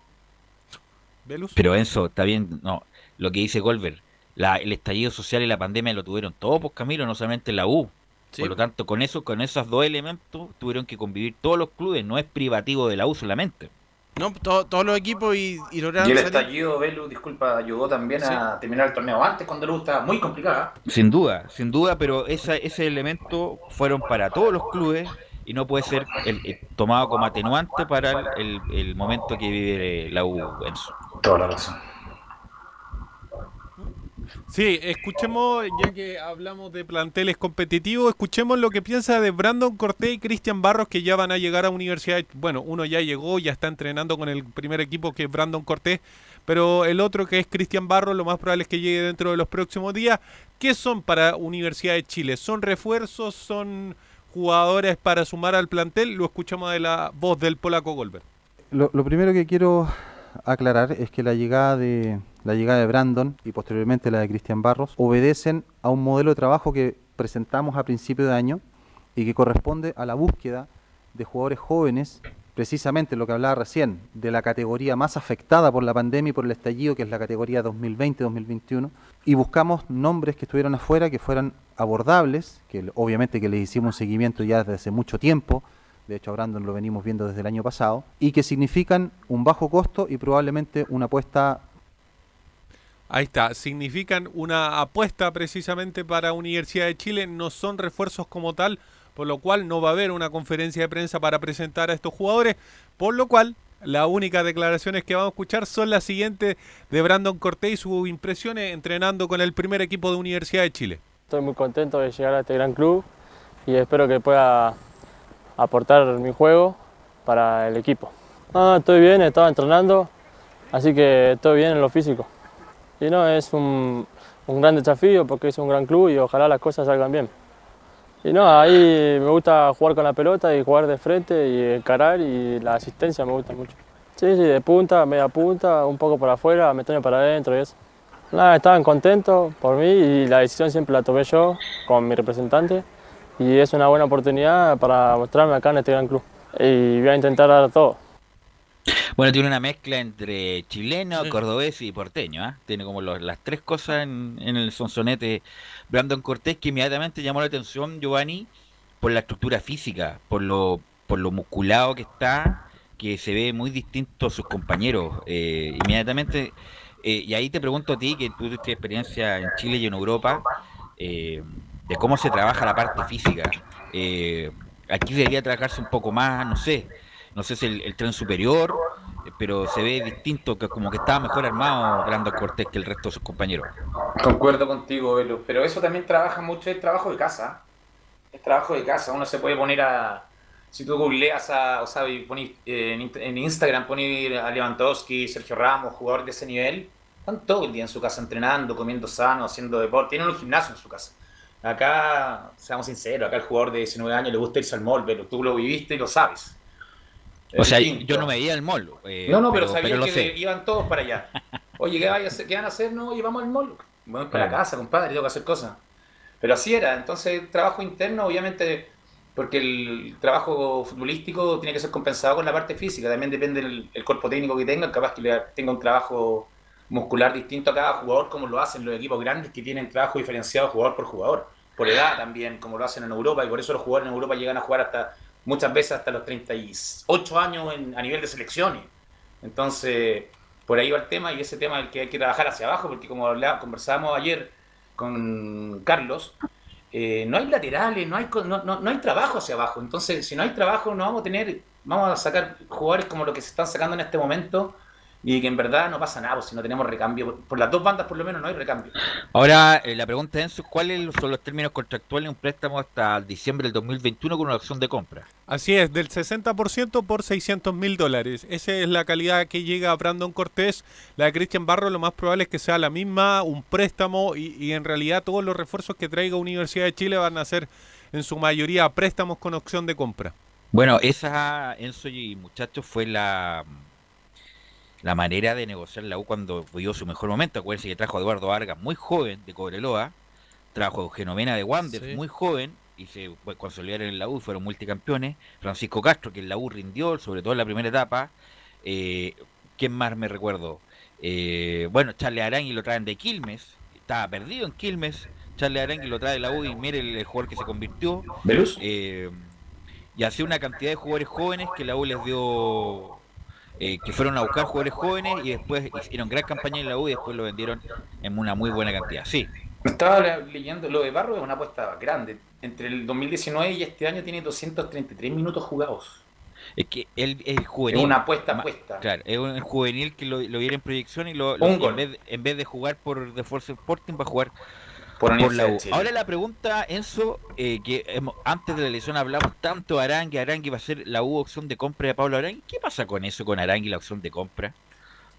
Velus. Pero Enzo, está bien, no, lo que dice Goldberg, la, el estallido social y la pandemia lo tuvieron todos, pues Camilo, no solamente la U. Sí. Por lo tanto, con eso, con esos dos elementos, tuvieron que convivir todos los clubes, no es privativo de la U solamente. No, to- todos los equipos y, y lograron Y el estallido, Velu, disculpa, ayudó también a terminar el torneo antes, cuando la U estaba muy complicada. Sin duda, sin duda, pero esa, ese elemento fueron para todos los clubes y no puede ser el- el tomado como atenuante para el, el- el momento que vive la U, Enzo. Toda la razón. Sí, escuchemos, ya que hablamos de planteles competitivos, escuchemos lo que piensa de Brandon Cortés y Cristian Barros, que ya van a llegar a Universidad. Bueno, uno ya llegó, ya está entrenando con el primer equipo, que es Brandon Cortés, pero el otro, que es Cristian Barros, lo más probable es que llegue dentro de los próximos días. ¿Qué son para Universidad de Chile? ¿Son refuerzos? ¿Son jugadores para sumar al plantel? Lo escuchamos de la voz del polaco Goldberg. Lo, lo primero que quiero aclarar es que la llegada de la llegada de Brandon y posteriormente la de Cristian Barros obedecen a un modelo de trabajo que presentamos a principio de año y que corresponde a la búsqueda de jugadores jóvenes, precisamente lo que hablaba recién, de la categoría más afectada por la pandemia y por el estallido, que es la categoría 2020-2021, y buscamos nombres que estuvieran afuera, que fueran abordables, que obviamente que les hicimos un seguimiento ya desde hace mucho tiempo, de hecho a Brandon lo venimos viendo desde el año pasado, y que significan un bajo costo y probablemente una apuesta Ahí está, significan una apuesta precisamente para Universidad de Chile, no son refuerzos como tal, por lo cual no va a haber una conferencia de prensa para presentar a estos jugadores, por lo cual las únicas declaraciones que vamos a escuchar son las siguientes de Brandon Cortés y sus impresiones entrenando con el primer equipo de Universidad de Chile. Estoy muy contento de llegar a este gran club y espero que pueda aportar mi juego para el equipo. Estoy bien, estaba entrenando, así que estoy bien en lo físico. Y no, es un, un gran desafío porque es un gran club y ojalá las cosas salgan bien. Y no, ahí me gusta jugar con la pelota y jugar de frente y encarar y la asistencia me gusta mucho. Sí, sí, de punta, media punta, un poco por afuera, meterme para adentro y eso. Nada, estaban contentos por mí y la decisión siempre la tomé yo con mi representante y es una buena oportunidad para mostrarme acá en este gran club. Y voy a intentar dar todo. Bueno, tiene una mezcla entre chileno, cordobés y porteño, ¿ah? Tiene como los- las tres cosas en, en el sonsonete Brandon Cortés que inmediatamente llamó la atención, Giovanni, por la estructura física, por lo, por lo musculado que está, que se ve muy distinto a sus compañeros. Eh, inmediatamente, eh, y ahí te pregunto a ti, que tú tuviste experiencia en Chile y en Europa, eh, de cómo se trabaja la parte física. Eh, aquí debería trabajarse un poco más, no sé, no sé si el, tren superior, pero se ve distinto, que como que estaba mejor armado Brandon Cortés que el resto de sus compañeros. Concuerdo contigo, Velo, pero eso también trabaja mucho, es trabajo de casa. Es trabajo de casa, uno se puede poner a... Si tú googleas a, o sea, pones, eh, en, Instagram, pones a Lewandowski, Sergio Ramos, jugadores de ese nivel, están todo el día en su casa entrenando, comiendo sano, haciendo deporte, tienen un gimnasio en su casa. Acá, seamos sinceros, acá el jugador de 19 años le gusta irse al mall, Velo, tú lo viviste y lo sabes. O sea, distinto. yo no me veía el mall. eh, No, no, pero, sabía pero lo que sé. iban todos para allá. Oye, ¿qué, vaya? ¿qué van a hacer? No, oye, vamos al mall. Vamos para la casa, compadre, tengo que hacer cosas. Pero así era. Entonces, trabajo interno, obviamente, porque el trabajo futbolístico tiene que ser compensado con la parte física. También depende del el cuerpo técnico que tenga. Capaz que le- tenga un trabajo muscular distinto a cada jugador, como lo hacen los equipos grandes que tienen trabajo diferenciado jugador por jugador. Por edad también, como lo hacen en Europa. Y por eso los jugadores en Europa llegan a jugar hasta muchas veces hasta los 38 años en- a nivel de selecciones. Entonces, por ahí va el tema y ese tema es el que hay que trabajar hacia abajo, porque como hablaba- conversábamos ayer con Carlos, eh, no hay laterales, no hay, no, no- no hay trabajo hacia abajo. Entonces, si no hay trabajo, no vamos a tener, vamos a sacar jugadores como lo que se están sacando en este momento y que en verdad no pasa nada, pues, si no tenemos recambio. Por, por las dos bandas, por lo menos, no hay recambio. Ahora, eh, la pregunta de Enzo, ¿cuáles son los términos contractuales de un préstamo hasta diciembre del 2021 con una opción de compra? Así es, del 60% por 600 mil dólares. Esa es la calidad que llega a Brandon Cortés. La de Cristian Barro lo más probable es que sea la misma, un préstamo y, y en realidad todos los refuerzos que traiga Universidad de Chile van a ser en su mayoría préstamos con opción de compra. Bueno, esa, Enzo y muchachos, fue la, la manera de negociar la U cuando vio su mejor momento. Acuérdense que trajo a Eduardo Vargas muy joven de Cobreloa, trajo a Eugenio Mena de Wander Sí. muy joven y se consolidaron en la U, fueron multicampeones. Francisco Castro, que en la U rindió, sobre todo en la primera etapa. Eh, ¿Quién más me recuerdo? Eh, bueno, Charles Arangui lo traen de Quilmes, estaba perdido en Quilmes. Charles Arangui lo trae de la U y mire el, el jugador que se convirtió. ¿Velus? Eh, y así una cantidad de jugadores jóvenes que la U les dio, eh, que fueron a buscar jugadores jóvenes y después hicieron gran campaña en la U y después lo vendieron en una muy buena cantidad. Sí, Estaba le- leyendo, lo de Barro es una apuesta grande. Entre el 2019 y este año tiene 233 minutos jugados. es que él es juvenil. Es una apuesta apuesta. Claro, es un juvenil que lo, lo viera en proyección y lo, lo- en, vez, en vez de jugar por The Force Sporting va a jugar Por la U. Ahora la pregunta, Enzo, eh, que hemos- antes de la elección hablamos tanto de Arangui, Arangui va a ser la U opción de compra de Pablo Arangui. ¿Qué pasa con eso, con Arangui, la opción de compra?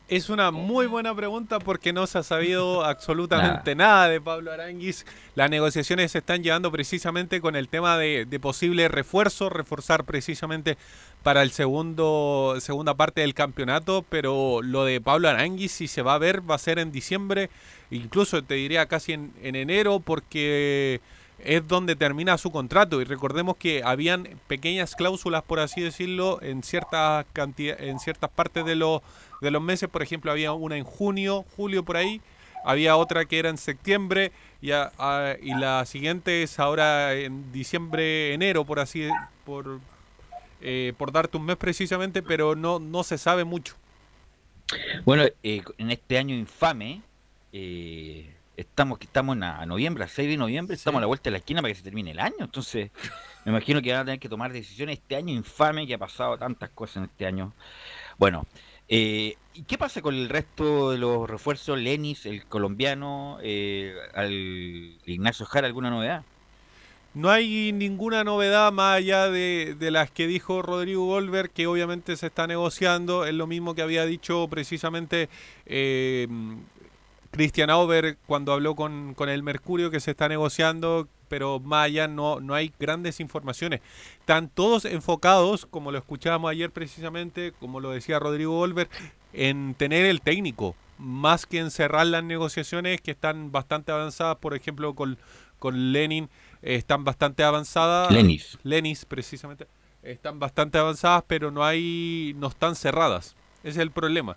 Es una muy buena pregunta porque no se ha sabido absolutamente nada. de Pablo Aranguis. Las negociaciones se están llevando precisamente con el tema de, de posible refuerzo, reforzar precisamente para el segundo segunda parte del campeonato, pero lo de Pablo Aranguis si se va a ver va a ser en diciembre, incluso te diría casi en, en enero porque es donde termina su contrato. Y recordemos que habían pequeñas cláusulas por así decirlo en ciertas cantidad, en ciertas partes de los de los meses, por ejemplo, había una en junio, julio por ahí, había otra que era en septiembre. Y, a- y la siguiente es ahora en diciembre, enero, por así por eh, por darte un mes precisamente, pero no no se sabe mucho. Bueno, eh, en este año infame, eh, estamos estamos en a, a noviembre, a 6 de noviembre, estamos a la vuelta de la esquina para que se termine el año. Entonces, me imagino que van a tener que tomar decisiones este año infame, que ha pasado tantas cosas en este año. Bueno, eh, ¿y qué pasa con el resto de los refuerzos? Lenis, el colombiano, eh, al Ignacio Jara, ¿alguna novedad? No hay ninguna novedad más allá de, de las que dijo Rodrigo Golver, que obviamente se está negociando. Es lo mismo que había dicho precisamente eh, Christian Auber cuando habló con, con el Mercurio, que se está negociando, pero más allá no, no hay grandes informaciones. Están todos enfocados, como lo escuchábamos ayer precisamente, como lo decía Rodrigo Golver, en tener el técnico, más que en cerrar las negociaciones que están bastante avanzadas, por ejemplo, con, con Lenin eh, están bastante avanzadas. Lenis. Lenis, precisamente. Están bastante avanzadas, pero no hay, no están cerradas. Ese es el problema.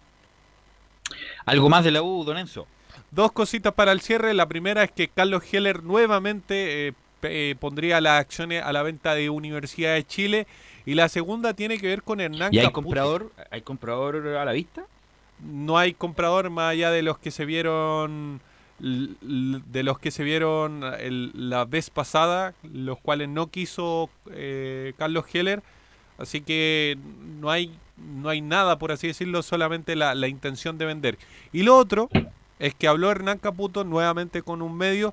¿Algo más de la U, Don Enzo? Dos cositas para el cierre. La primera es que Carlos Heller nuevamente eh, eh, pondría las acciones a la venta de Universidad de Chile. Y la segunda tiene que ver con Hernán ¿Y hay Caputo. comprador? ¿Hay comprador a la vista? No hay comprador más allá de los que se vieron de los que se vieron el- la vez pasada, los cuales no quiso eh, Carlos Heller. Así que no hay, no hay nada, por así decirlo, solamente la, la intención de vender. Y lo otro es que habló Hernán Caputo nuevamente con un medio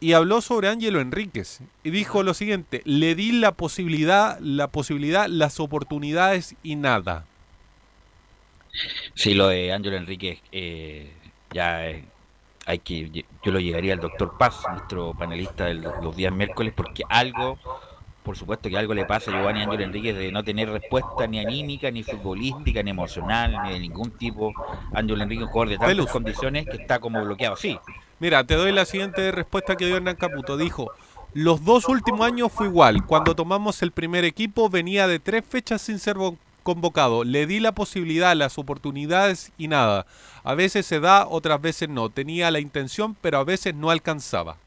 y habló sobre Ángelo Enríquez. Y dijo lo siguiente, le di la posibilidad, la posibilidad, las oportunidades y nada. Sí, lo de Ángelo Enrique eh, ya eh, hay que yo lo llegaría al doctor Paz, nuestro panelista de los días miércoles, porque algo, por supuesto que algo le pasa a Giovanni Ángelo Enríquez de no tener respuesta ni anímica, ni futbolística, ni emocional, ni de ningún tipo. Ángelo Enrique, un jugador de tantas condiciones que está como bloqueado, sí. Mira, te doy la siguiente respuesta que dio Hernán Caputo. Dijo, los dos últimos años fue igual. Cuando tomamos el primer equipo venía de tres fechas sin ser vo- convocado. Le di la posibilidad, las oportunidades y nada. A veces se da, otras veces no. Tenía la intención, pero a veces no alcanzaba.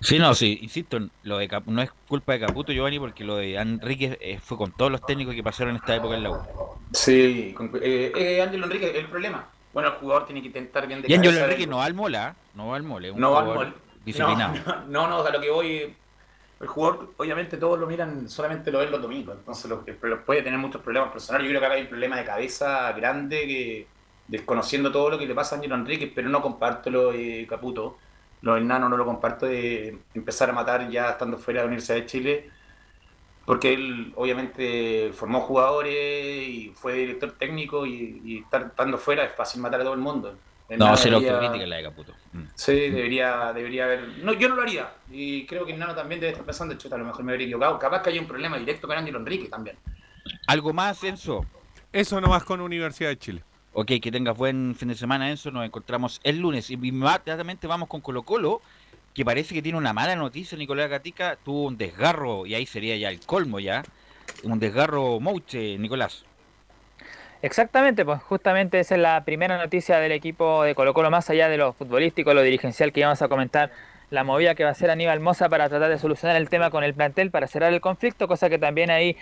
Sí, no, sí, insisto, lo de Cap- no es culpa de Caputo, Giovanni, porque lo de Enrique eh, fue con todos los técnicos que pasaron esta época en la U. Sí, con- eh, eh, Ángelo Enrique, el problema. Bueno, el jugador tiene que intentar bien de Y Ángelo Enrique no va al mola, ¿eh? no va al mole, No va al disciplinado. No, no, no, a lo que voy. El jugador, obviamente, todos lo miran, solamente lo ven los domingos. Entonces, lo, puede tener muchos problemas personales. Yo creo que acá hay un problema de cabeza grande que, desconociendo todo lo que le pasa a Ángelo Enrique, pero no comparto lo de Caputo. Lo del Nano no lo comparto de empezar a matar ya estando fuera de la Universidad de Chile. Porque él, obviamente, formó jugadores y fue director técnico y, y estar estando fuera es fácil matar a todo el mundo. El No, ser debería- autocrítica es la de Caputo. Mm. Sí, debería, debería haber. No, yo no lo haría. Y creo que el Nano también debe estar pensando, chuta, a lo mejor me habría equivocado. Capaz que hay un problema directo con Ángelo Enrique también. ¿Algo más, Enzo? Eso nomás con Universidad de Chile. Ok, que tengas buen fin de semana, Enzo. Nos encontramos el lunes. Y inmediatamente vamos con Colo Colo, que parece que tiene una mala noticia. Nicolás Gatica tuvo un desgarro, y ahí sería ya el colmo ya. Un desgarro Mouche, Nicolás. Exactamente, pues justamente esa es la primera noticia del equipo de Colo Colo, más allá de lo futbolístico, lo dirigencial que íbamos a comentar, la movida que va a hacer Aníbal Moza para tratar de solucionar el tema con el plantel, para cerrar el conflicto, cosa que también ahí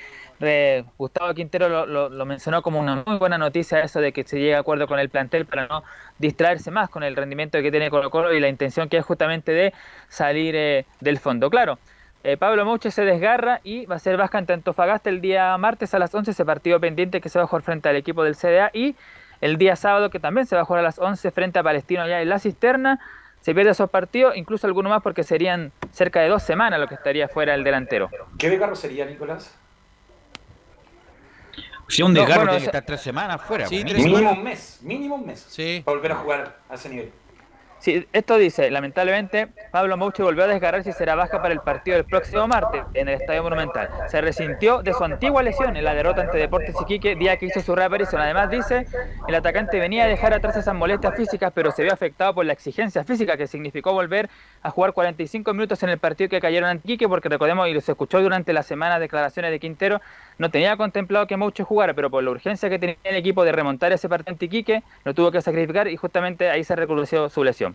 Gustavo Quintero lo, mencionó como una muy buena noticia, eso de que se llegue a acuerdo con el plantel para no distraerse más con el rendimiento que tiene Colo Colo y la intención que es justamente de salir eh, del fondo. Claro, eh, Pablo Mouche se desgarra y va a ser baja ante Antofagasta el día martes a las 11, ese partido pendiente que se va a jugar frente al equipo del CDA y el día sábado que también se va a jugar a las 11 frente a Palestino allá en la cisterna. Se pierde esos partidos, incluso alguno más porque serían cerca de dos semanas lo que estaría fuera el delantero. ¿Qué desgarro sería, Nicolás? Si un No, desgarro bueno, tiene que estar tres semanas fuera. Sí, pues, tres mínimo. Mínimo un mes, mínimo un mes. Sí. Para volver a jugar a ese nivel. Sí, esto dice, lamentablemente, Pablo Mouche volvió a desgarrarse y será baja para el partido del próximo martes en el Estadio Monumental. Se resintió de su antigua lesión en la derrota ante Deportes Iquique, día que hizo su reaparición. Además dice, el atacante venía a dejar atrás esas molestias físicas, pero se vio afectado por la exigencia física que significó volver a jugar 45 minutos en el partido que cayeron ante Iquique, porque recordemos, y se escuchó durante la semana declaraciones de Quintero, no tenía contemplado que Mouche jugara, pero por la urgencia que tenía el equipo de remontar ese partido ante Iquique, lo tuvo que sacrificar y justamente ahí se reconoció su lesión.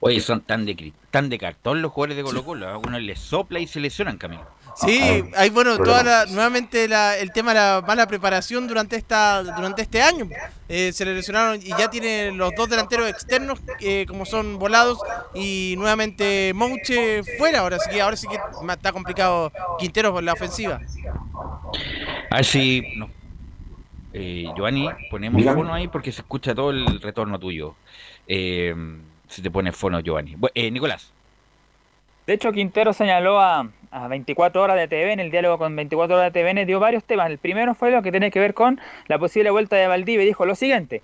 Oye, son tan de, tan de cartón los jugadores de Colo Colo. A uno les sopla y se lesionan, Camilo. Sí, hay bueno, toda la, nuevamente la- el tema de la mala preparación durante esta durante este año. Eh, se le lesionaron y ya tiene los dos delanteros externos eh, como son volados y nuevamente Mouche fuera. Ahora sí que ahora sí que está complicado Quintero por la ofensiva. A ver si no. Eh, Giovanni, ponemos fono ahí porque se escucha todo el retorno tuyo. Eh, si te pone fono, Giovanni. Eh, Nicolás. De hecho, Quintero señaló a, a 24 horas de TV, en el diálogo con 24 horas de TVN, dio varios temas. El primero fue lo que tiene que ver con la posible vuelta de Valdivia. Dijo lo siguiente,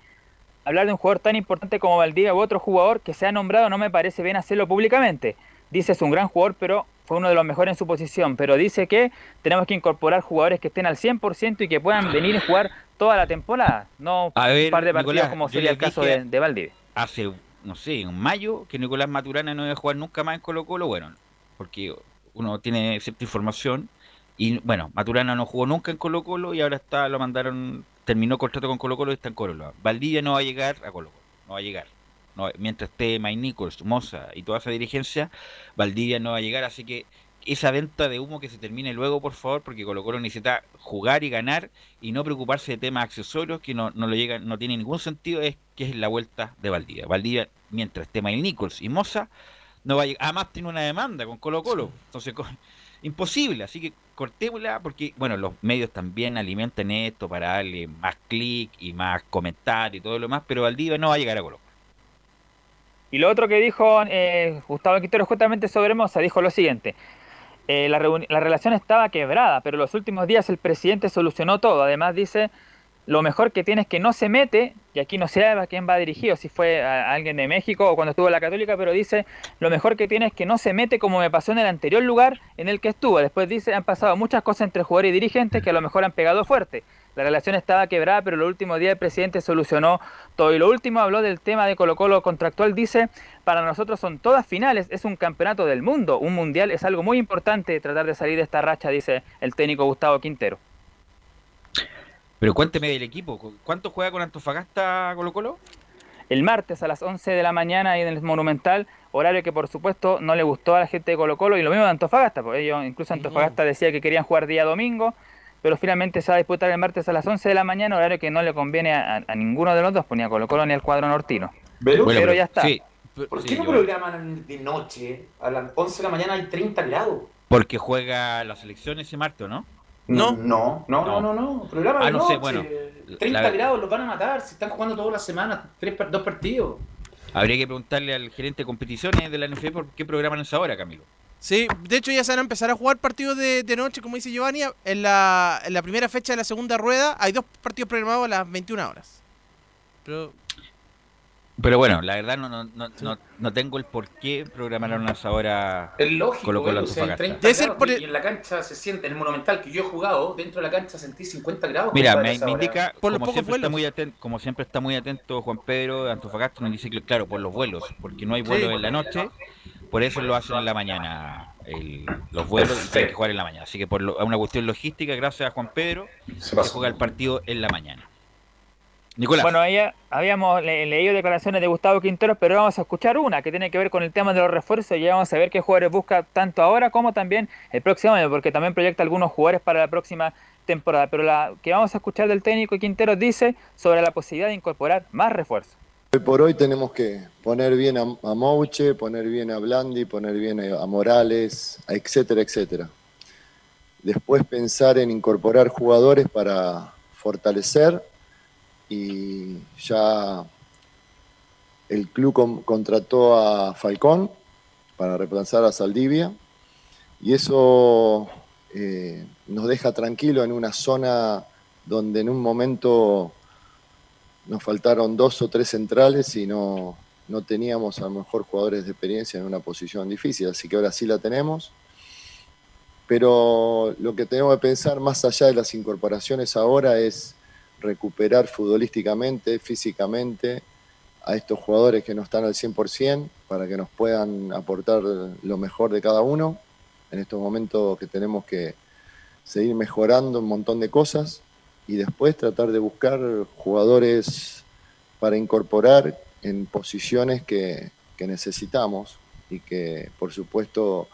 hablar de un jugador tan importante como Valdivia u otro jugador que se ha nombrado no me parece bien hacerlo públicamente. Dice es un gran jugador, pero fue uno de los mejores en su posición. Pero dice que tenemos que incorporar jugadores que estén al 100% y que puedan venir y jugar toda la temporada, no A ver, un par de partidos Nicolás, como sería el caso de, de Valdivia. Hace, no sé, en mayo, que Nicolás Maturana no iba a jugar nunca más en Colo Colo, bueno, porque uno tiene cierta información. Y bueno, Maturana no jugó nunca en Colo Colo y ahora está, lo mandaron, terminó contrato con Colo Colo y está en Colo Colo. Valdivia no va a llegar a Colo Colo, no va a llegar. No, mientras esté Mike Nichols, Moza y toda esa dirigencia, Valdivia no va a llegar, así que esa venta de humo que se termine luego, por favor, porque Colo Colo necesita jugar y ganar y no preocuparse de temas accesorios que no, no lo llegan, no tiene ningún sentido, es que es la vuelta de Valdivia. Valdivia, mientras esté Mike Nichols y Moza, no va a llegar. Además tiene una demanda con Colo Colo, entonces imposible, así que cortémosla porque, bueno, los medios también alimentan esto para darle más clic y más comentarios y todo lo más, pero Valdivia no va a llegar a Colo. Y lo otro que dijo eh, Gustavo Quintero justamente sobre Moza, dijo lo siguiente. eh, la, la relación estaba quebrada, pero los últimos días el presidente solucionó todo. Además dice, lo mejor que tiene es que no se mete, y aquí no sé a quién va dirigido, si fue a, alguien de México o cuando estuvo la Católica, pero dice, lo mejor que tiene es que no se mete como me pasó en el anterior lugar en el que estuvo. Después dice, han pasado muchas cosas entre jugadores y dirigentes que a lo mejor han pegado fuerte. La relación estaba quebrada, pero los últimos días el presidente solucionó todo. Y lo último habló del tema de Colo Colo contractual. Dice, para nosotros son todas finales, es un campeonato del mundo, un mundial, es algo muy importante tratar de salir de esta racha, dice el técnico Gustavo Quintero. Pero cuénteme del equipo, ¿cu- ¿cuánto juega con Antofagasta Colo Colo? El martes a las 11 de la mañana ahí en el Monumental, horario que por supuesto no le gustó a la gente de Colo Colo y lo mismo de Antofagasta, porque ellos, incluso Antofagasta decía que querían jugar día domingo, pero finalmente se va a disputar el martes a las 11 de la mañana, horario que no le conviene a, ninguno de los dos, pues ni a Colo Colo ni al cuadro nortino. Bueno, pero pero- ya está. sí. ¿Por Sí, qué no yo- programan de noche? A las 11 de la mañana hay 30 grados. Porque juega la selección ese martes, ¿o ¿no? No, no, no, no, no, no. Programa Ah, no sé, bueno. 30 la- grados los van a matar. Se están jugando todas las semanas, tres, dos partidos. Habría que preguntarle al gerente de competiciones de la NFP por qué programan esa hora, Camilo. Sí, de hecho ya se van a empezar a jugar partidos de, de noche, como dice Giovanni. En la, en la primera fecha de la segunda rueda hay dos partidos programados a las 21 horas. Pero Pero bueno, la verdad no, no, no, no, no tengo el por qué programaron a esa hora Es lógico, Colo Colo o sea, hay Antofagasta. 30 Debe ser grados por y- en la cancha se siente, en el Monumental que yo he jugado, dentro de la cancha sentí 50 grados. Mira, me, indica, Por los como pocos siempre, está muy atento, como siempre está muy atento Juan Pedro de Antofagasta, nos dice que, claro, por los vuelos, porque no hay Sí. vuelos en la noche, por eso lo hacen en la mañana, el- los vuelos y tienen que jugar en la mañana. Así que por lo- a una cuestión logística, gracias a Juan Pedro, se pasó. juega el partido en la mañana. Nicolás. Bueno, ahí habíamos le- leído declaraciones de Gustavo Quintero, pero vamos a escuchar una que tiene que ver con el tema de los refuerzos y vamos a ver qué jugadores busca tanto ahora como también el próximo año, porque también proyecta algunos jugadores para la próxima temporada. Pero la que vamos a escuchar del técnico Quintero dice sobre la posibilidad de incorporar más refuerzos. Hoy por hoy tenemos que poner bien a, a Mouche, poner bien a Blandi, poner bien a, a Morales, a etcétera, etcétera. Después pensar en incorporar jugadores para fortalecer y ya el club con- contrató a Falcón para reemplazar a Saldivia y eso eh, nos deja tranquilo en una zona donde en un momento nos faltaron dos o tres centrales y no, no teníamos a lo mejor jugadores de experiencia en una posición difícil, así que ahora sí la tenemos. Pero lo que tenemos que pensar más allá de las incorporaciones ahora es recuperar futbolísticamente, físicamente a estos jugadores que no están al 100% para que nos puedan aportar lo mejor de cada uno. En estos momentos que tenemos que seguir mejorando un montón de cosas y después tratar de buscar jugadores para incorporar en posiciones que, que necesitamos y que por supuesto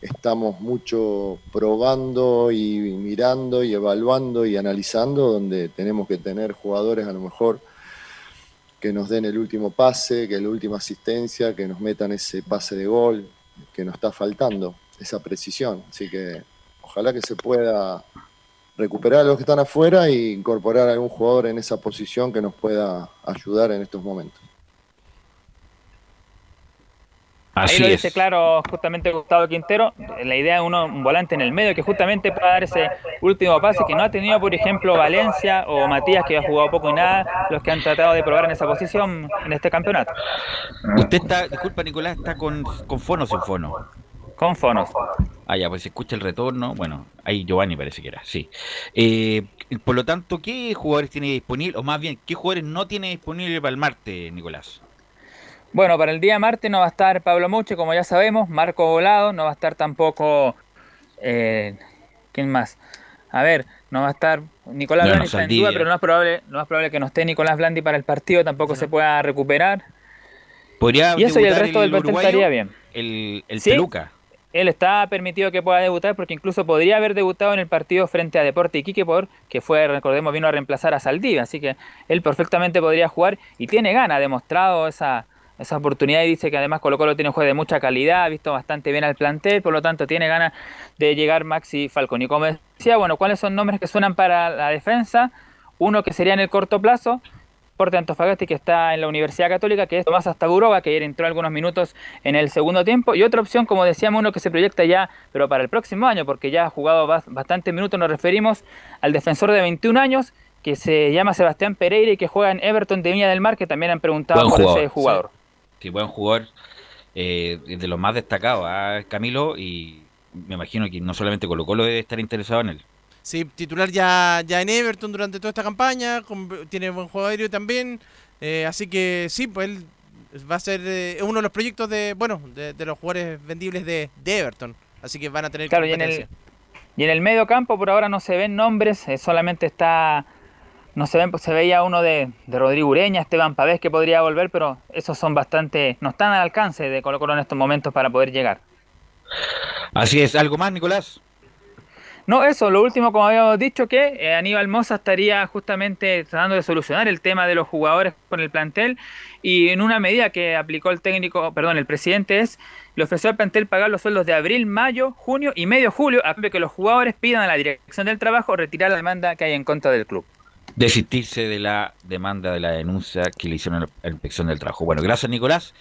estamos mucho probando y mirando y evaluando y analizando donde tenemos que tener jugadores a lo mejor que nos den el último pase, que la última asistencia, que nos metan ese pase de gol que nos está faltando, esa precisión. Así que ojalá que se pueda recuperar a los que están afuera e incorporar a algún jugador en esa posición que nos pueda ayudar en estos momentos. Así Ahí lo es. dice claro justamente Gustavo Quintero, la idea de uno, un volante en el medio que justamente pueda dar ese último pase que no ha tenido, por ejemplo, Valencia o Matías, que ha jugado poco y nada, los que han tratado de probar en esa posición en este campeonato. Usted está, disculpa Nicolás, está con, con fono o sin fono. Con fonos. Ah, ya, pues se escucha el retorno. Bueno, ahí Giovanni parece que era, sí. Eh, por lo tanto, ¿qué jugadores tiene disponible? O más bien, ¿qué jugadores no tiene disponible para el martes, Nicolás? Bueno, para el día martes no va a estar Pablo Muche, como ya sabemos, Marco Volado, no va a estar tampoco... eh, ¿Quién más? A ver, no va a estar Nicolás Leonardo Blandi, está en duda, pero no es probable, no es probable que no esté Nicolás Blandi para el partido, tampoco se pueda recuperar. ¿Podría Y eso y el resto del uruguayo? estaría bien. El, el Sí. Peluca. Él está permitido que pueda debutar porque incluso podría haber debutado en el partido frente a Deporte Iquique por que fue, recordemos, vino a reemplazar a Saldivia, así que él perfectamente podría jugar y tiene ganas, ha demostrado esa, esa oportunidad y dice que además Colo Colo tiene un juego de mucha calidad, ha visto bastante bien al plantel, por lo tanto tiene ganas de llegar Maxi Falcón. Y como decía, bueno, ¿cuáles son nombres que suenan para la defensa? Uno que sería en el corto plazo, Porte Antofagasta que está en la Universidad Católica, que es Tomás Astaburoga, que ayer entró algunos minutos en el segundo tiempo. Y otra opción, como decíamos, uno que se proyecta ya, pero para el próximo año, porque ya ha jugado bas- bastantes minutos, nos referimos al defensor de 21 años, que se llama Sebastián Pereira y que juega en Everton de Viña del Mar, que también han preguntado Buen por jugador, ese jugador. Sí, buen jugador. eh, de los más destacados, ¿ah, Camilo. Y me imagino que no solamente Colo Colo debe estar interesado en él. Sí, titular ya, ya en Everton durante toda esta campaña, con- tiene buen juego aéreo también, eh, así que sí, pues él va a ser eh, uno de los proyectos de, bueno, de, de los jugadores vendibles de, de Everton, así que van a tener Claro, y en el, competencia. y en el medio campo por ahora no se ven nombres, eh, solamente está, no se ven, pues se veía uno de, de Rodrigo Ureña, Esteban Pavés que podría volver, pero esos son bastante, no están al alcance de Colo Colo en estos momentos para poder llegar. Así es, ¿algo más, Nicolás? No, eso, lo último, como habíamos dicho, que eh, Aníbal Moza estaría justamente tratando de solucionar el tema de los jugadores con el plantel y en una medida que aplicó el técnico, perdón, el presidente es, le ofreció al plantel pagar los sueldos de abril, mayo, junio y medio julio a cambio de que los jugadores pidan a la dirección del trabajo retirar la demanda que hay en contra del club. Desistirse de la demanda de la denuncia que le hicieron a la inspección del trabajo. Bueno, gracias, Nicolás.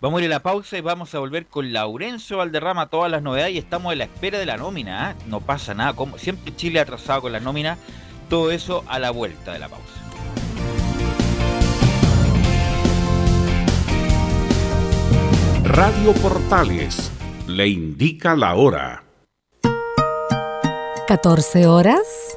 Vamos a ir a la pausa y vamos a volver con Laurencio Valderrama, todas las novedades y estamos en la espera de la nómina. ¿ah? No pasa nada, como siempre Chile ha atrasado con la nómina. Todo eso a la vuelta de la pausa. Radio Portales le indica la hora. 14 horas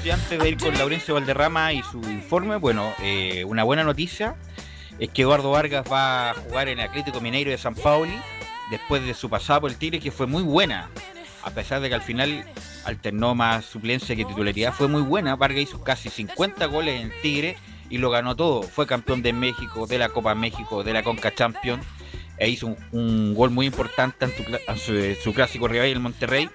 41 minutos y antes de ir con Laurencio Valderrama y su informe, bueno, eh, una buena noticia es que Eduardo Vargas va a jugar en el Atlético Mineiro de San Pauli después de su pasada por el Tigre que fue muy buena, a pesar de que al final alternó más suplencia que titularidad, fue muy buena, Vargas hizo casi 50 goles en el Tigre y lo ganó todo, fue campeón de México, de la Copa México, de la Conca Champions e hizo un, gol muy importante en, su, en su clásico rival el Monterrey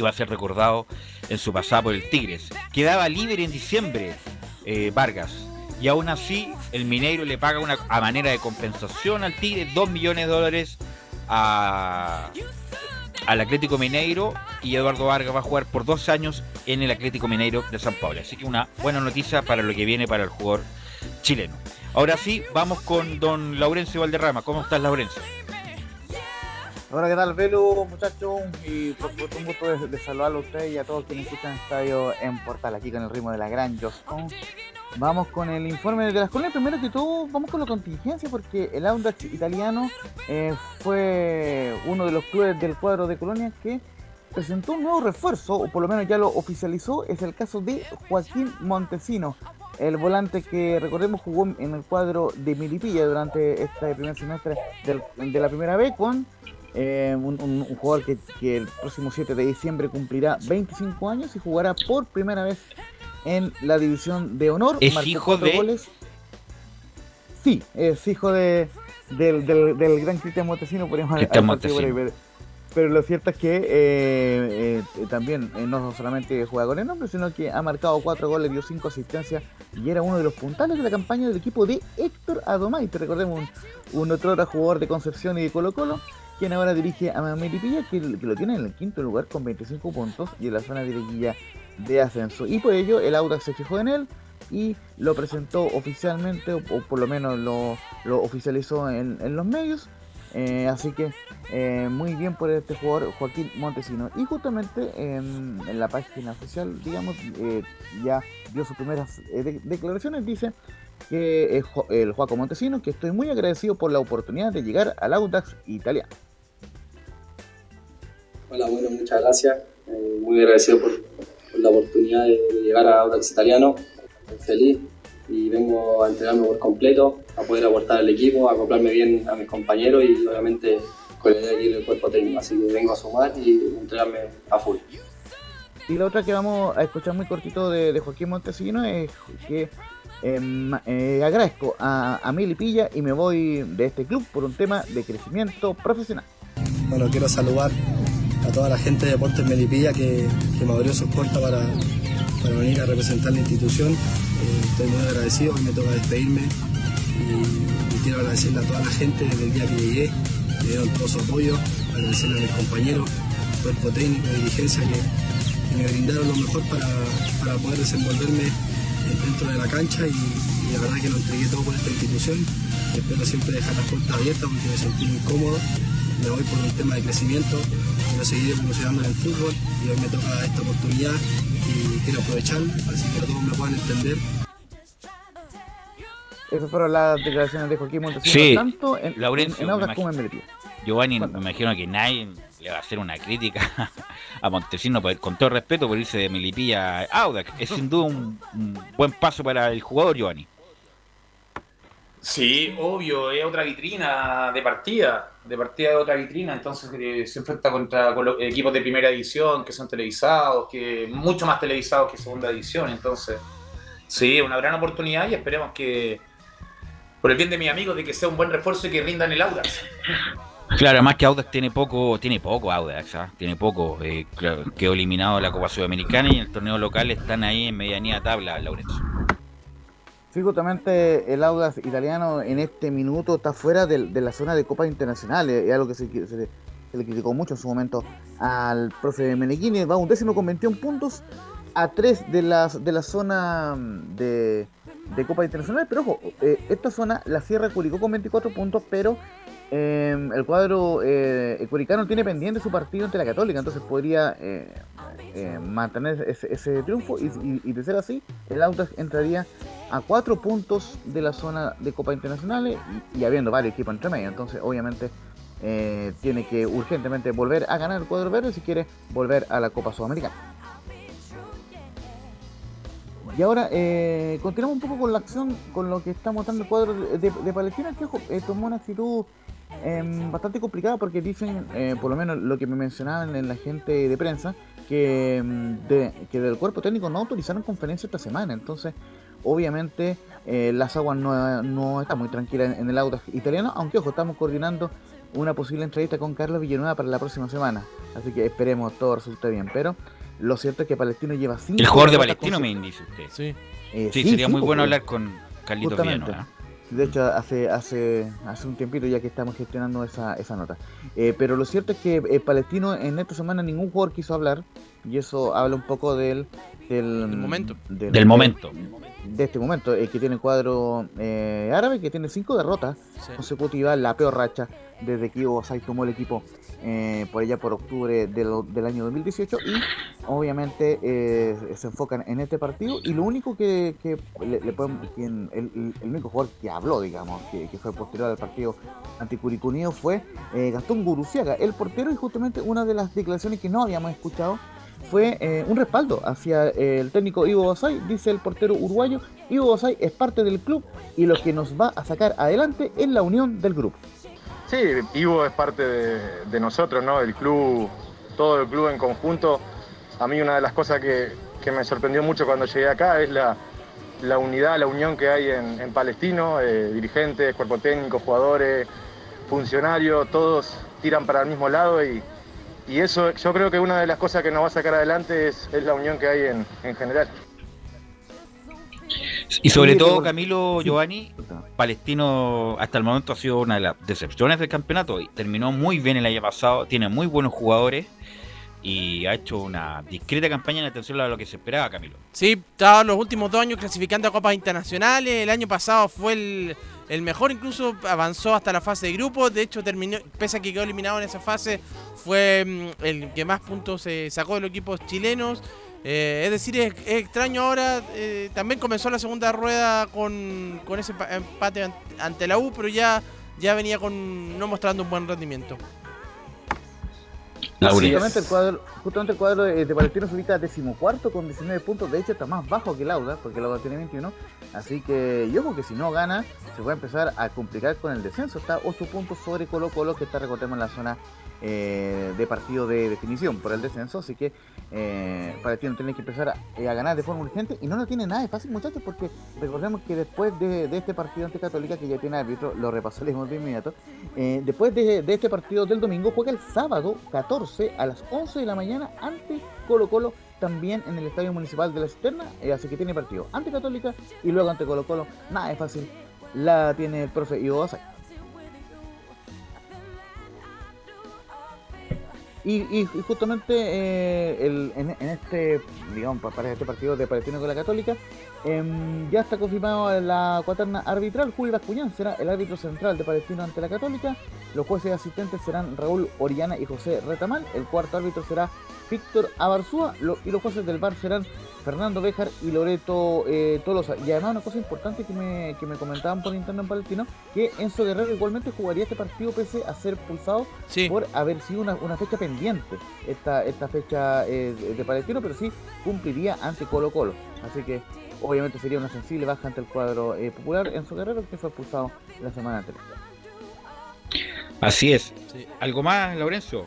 va a ser recordado en su pasada por el Tigres. Quedaba libre en diciembre eh, Vargas y aún así el Mineiro le paga una a manera de compensación al Tigre 2 millones de dólares a, al Atlético Mineiro y Eduardo Vargas va a jugar por dos años en el Atlético Mineiro de San Pablo. Así que una buena noticia para lo que viene para el jugador chileno. Ahora sí, vamos con don Laurencio Valderrama. ¿Cómo estás, Laurencio? Hola, ¿qué tal, Velu, muchachos? Y por supuesto, un gusto de, de saludarlo a ustedes y a todos quienes escuchan Estadio en Portal, aquí con el ritmo de la gran Joscon. Vamos con el informe de las colonias. Primero que todo, vamos con la contingencia, porque el Audax italiano eh, fue uno de los clubes del cuadro de colonias que presentó un nuevo refuerzo, o por lo menos ya lo oficializó. Es el caso de Joaquín Montesino, el volante que recordemos jugó en el cuadro de Milipilla durante este primer semestre de la primera B con eh, un, un- un jugador que, que el próximo 7 de diciembre cumplirá 25 años y jugará por primera vez en la división de honor. ¿Es Marcó hijo de? goles. Sí, es hijo de, del, del- del gran Cristian Montesino, podríamos Montesino. pero- lo cierto es que eh, eh, también no solamente juega con el nombre, sino que ha marcado cuatro goles, dio cinco asistencias y era uno de los puntales de la campaña del equipo de Héctor Adomaite. Recordemos un, un otro jugador de Concepción y de Colo Colo, quien ahora dirige a Melipilla, que, que lo tiene en el quinto lugar con 25 puntos y en la zona de liguilla de ascenso. Y por ello el Audax se fijó en él y lo presentó oficialmente, o, por lo menos lo, lo oficializó en, en los medios. Eh, así que eh, muy bien por este jugador Joaquín Montesino. Y justamente en, la página oficial, digamos, eh, ya dio sus primeras de- declaraciones. Dice que el Joaco Montesino, que estoy muy agradecido por la oportunidad de llegar al Audax italiano. Hola, bueno, muchas gracias. Eh, muy agradecido por, por la oportunidad de, de llegar a Audax Italiano. Estoy feliz y vengo a entregarme por completo, a poder aportar al equipo, a acoplarme bien a mis compañeros y obviamente con la idea de ir el cuerpo técnico. Así que vengo a sumar y entregarme a full. Y la otra que vamos a escuchar muy cortito de, de Joaquín Montesino es que eh, ma- eh, agradezco a, a Mili Pilla y me voy de este club por un tema de crecimiento profesional. Bueno, quiero saludar a toda la gente de Deportes Melipilla que, que me abrió sus puertas para, para venir a representar la institución. Eh, estoy muy agradecido, hoy me toca despedirme y, quiero agradecerle a toda la gente desde el día que llegué, me dieron todo su apoyo, agradecerle a mis compañeros, cuerpo técnico dirigencia que, que me brindaron lo mejor para, para poder desenvolverme dentro de la cancha y, y la verdad que lo entregué todo por esta institución. Espero siempre dejar las puertas abiertas porque me sentí muy cómodo. Me voy por un tema de crecimiento, quiero seguir evolucionando en el fútbol y hoy me toca esta oportunidad y quiero aprovecharla, así que todos me puedan entender. Esas fueron las declaraciones de Joaquín Montesino, Sí, tanto en, Laurencio, en Audax me como en Melipilla. Giovanni, me imagino que nadie le va a hacer una crítica a Montesino, por- con todo respeto, por irse de Melipilla a Audax. Es sin duda un, un buen paso para el jugador, Giovanni. Sí, obvio, es otra vitrina de partida, de partida de otra vitrina, entonces eh, se enfrenta contra colo- equipos de primera edición que son televisados, que mucho más televisados que segunda edición, entonces sí, una gran oportunidad y esperemos que, por el bien de mis amigos, de que sea un buen refuerzo y que rindan el Audax. Claro, además que Audax tiene poco, tiene poco Audax, ¿ah? tiene poco. eh, quedó eliminado la Copa Sudamericana y el torneo local están ahí en medianía tabla, Laurencio. Sí, justamente el Audax italiano en este minuto está fuera del- de, la zona de Copas Internacionales. Es algo que se, le- criticó mucho en su momento al profe Meneghini. Va un décimo con 21 puntos a 3 de, las, de la zona mm, de, de Copas Internacionales. Pero ojo, eh, esta zona la cierra Curicó con 24 puntos, pero eh, el cuadro eh, curicano tiene pendiente su partido ante la Católica, entonces podría eh, eh, mantener ese, triunfo y, de ser así, el Audax entraría a cuatro puntos de la zona de Copa Internacionales y, y habiendo varios equipos entre medio, entonces obviamente eh, tiene que urgentemente volver a ganar el cuadro verde si quiere volver a la Copa Sudamericana. Y ahora eh, continuamos un poco con la acción, con lo que está mostrando el cuadro de, Palestina, que eh, tomó una actitud em, bastante complicada porque dicen, eh, por lo menos lo que me mencionaban en la gente de prensa, que, em, de- que del cuerpo técnico no autorizaron conferencia esta semana. Entonces, obviamente, eh, las aguas no, no están muy tranquilas en, en el auto italiano, aunque ojo, estamos coordinando una posible entrevista con Carlos Villanueva para la próxima semana. Así que esperemos todo resulte bien. Pero lo cierto es que Palestino lleva cinco El jugador de Palestino me dice usted. Sí. Eh, sí, sí, sería sí, muy bueno hablar con Carlitos. Villanueva. De hecho, hace, hace, hace un tiempito ya que estamos gestionando esa, esa nota. Eh, pero lo cierto es que eh, Palestino en esta semana ningún jugador quiso hablar. Y eso habla un poco del, del, momento. Del momento. De este momento, eh, que tiene el cuadro eh, árabe, que tiene cinco derrotas Sí. consecutivas, la peor racha desde que Ivo Sai tomó el equipo eh, por allá por octubre del, año 2018 y obviamente eh, se enfocan en este partido y lo único que, que le, le podemos- quien- el, único jugador que habló, digamos, que, fue posterior al partido anticuricunio fue eh, Gastón Guruciaga, el portero y justamente una de las declaraciones que no habíamos escuchado fue eh, un respaldo hacia eh, el técnico Ivo Basay, dice el portero uruguayo, Ivo Basay es parte del club y lo que nos va a sacar adelante es la unión del grupo. Sí, Ivo es parte de, nosotros, ¿no? El club, todo el club en conjunto. A mí una de las cosas que, que me sorprendió mucho cuando llegué acá es la, la unidad, la unión que hay en, en Palestino, eh, dirigentes, cuerpo técnico, jugadores, funcionarios, todos tiran para el mismo lado y, y eso yo creo que una de las cosas que nos va a sacar adelante es, es la unión que hay en, en general. Y sobre Sí, todo, Camilo sí. Giovanni, Palestino hasta el momento ha sido una de las decepciones del campeonato. y Terminó muy bien el año pasado, tiene muy buenos jugadores y ha hecho una discreta campaña en atención a lo que se esperaba, Camilo. Sí, estaba los últimos dos años clasificando a copas internacionales. El año pasado fue el, el mejor, incluso avanzó hasta la fase de grupos. De hecho, terminó, pese a que quedó eliminado en esa fase, fue mm, el que más puntos se sacó de los equipos chilenos. Eh, es decir, es, es extraño ahora. eh, también comenzó la segunda rueda con, con ese pa- empate an- ante la U, pero ya, ya venía con no mostrando un buen rendimiento. Justamente el cuadro, justamente el cuadro de, de Palestino se ubica decimocuarto con 19 puntos. De hecho, está más bajo que el Auda, porque el Auda tiene 21. Así que yo creo que si no gana, se puede empezar a complicar con el descenso. Está 8 puntos sobre Colo Colo, que está, recordemos, en la zona eh, de partido de definición por el descenso. Así que eh, Palestino tiene que empezar a, eh, a ganar de forma urgente. Y no lo tiene nada de fácil, muchachos, porque recordemos que después de, este partido ante Católica, que ya tiene árbitro, lo repasaremos de inmediato. eh, después de, este partido del domingo, juega el sábado 14 a las 11 de la mañana ante Colo Colo. También en el Estadio Municipal de la Cisterna, eh, así que tiene partido ante Católica y luego ante Colo Colo. Nada de fácil, la tiene el profe Ivo Basay. Y, y- justamente eh, en, este, digamos, pa- para este partido de Palestino con la Católica, em, ya está confirmado la cuaterna arbitral. Julio Bascuñán será el árbitro central de Palestino ante la Católica. Los jueces asistentes serán Raúl Oriana y José Retamal. El cuarto árbitro será Víctor Abarzúa. Lo- y los jueces del bar serán Fernando Béjar y Loreto eh, Tolosa. Y además una cosa importante que me, que me comentaban por interno en Palestino, que Enzo Guerrero igualmente jugaría este partido pese a ser pulsado por haber sido una, una fecha pendiente esta, esta fecha eh, de, Palestino, pero sí cumpliría ante Colo Colo. Así que obviamente sería una sensible baja ante el cuadro eh, popular en su Guerrero que fue expulsado la semana anterior. Así es. ¿Algo más, Laurencio?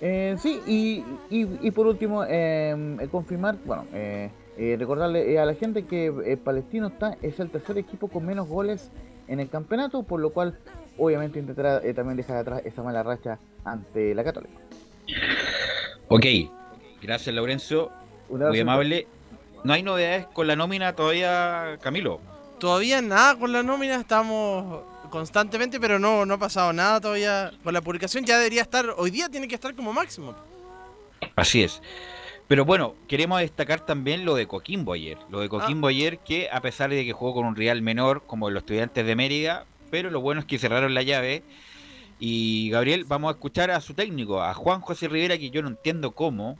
Eh, sí, y, y, y por último, eh, confirmar, bueno, eh, eh, recordarle eh, a la gente que eh, Palestino está es el tercer equipo con menos goles en el campeonato, por lo cual obviamente intentará eh, también dejar atrás esa mala racha ante la Católica. Ok, gracias Laurencio, abrazo. muy amable. No hay novedades con la nómina todavía, Camilo. Todavía nada con la nómina, estamos constantemente, pero no, no ha pasado nada todavía con la publicación. Ya debería estar, hoy día tiene que estar como máximo. Así es. Pero bueno, queremos destacar también lo de Coquimbo ayer. Lo de Coquimbo ayer que a pesar de que jugó con un rival menor como los estudiantes de Mérida, pero lo bueno es que cerraron la llave. Y Gabriel, vamos a escuchar a su técnico, a Juan José Rivera, que yo no entiendo cómo,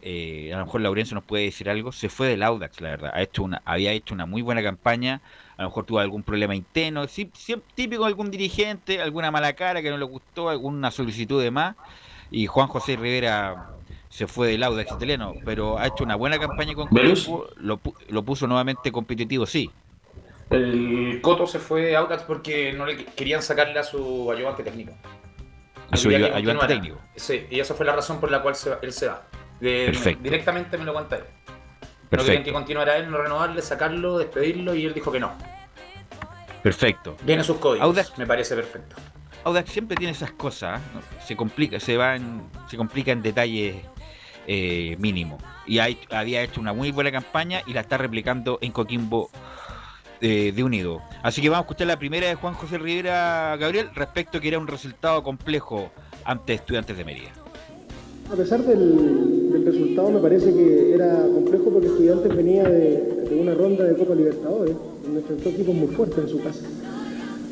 eh, a lo mejor Laurencio nos puede decir algo, se fue del Audax, la verdad. Ha hecho una, había hecho una muy buena campaña, a lo mejor tuvo algún problema interno, sí, sí, típico de algún dirigente, alguna mala cara que no le gustó, alguna solicitud de más. Y Juan José Rivera se fue del Audax italiano, pero ha hecho una buena campaña con ¿Velus? Lo, pu- lo puso nuevamente competitivo, sí. El Coto se fue de Audax porque no le querían sacarle a su ayudante técnico. A su ayudante continuara. técnico. Sí, y esa fue la razón por la cual se él se va. De- Perfecto. directamente me lo cuenta él. No Perfecto. querían que continuara él, no renovarle, sacarlo, despedirlo y él dijo que no. Perfecto. Viene sus códigos. Audax, Me parece perfecto. Audax siempre tiene esas cosas, ¿no? se complica, se va en, se complica en detalles eh, mínimos. Y hay- había hecho una muy buena campaña y la está replicando en Coquimbo eh, de Unido. Así que vamos a escuchar la primera de Juan José Rivera Gabriel respecto a que era un resultado complejo ante estudiantes de Mérida. A pesar del resultado, me parece que era complejo porque Estudiantes venía de, de una ronda de Copa Libertadores, donde enfrentó equipos muy fuertes en su casa.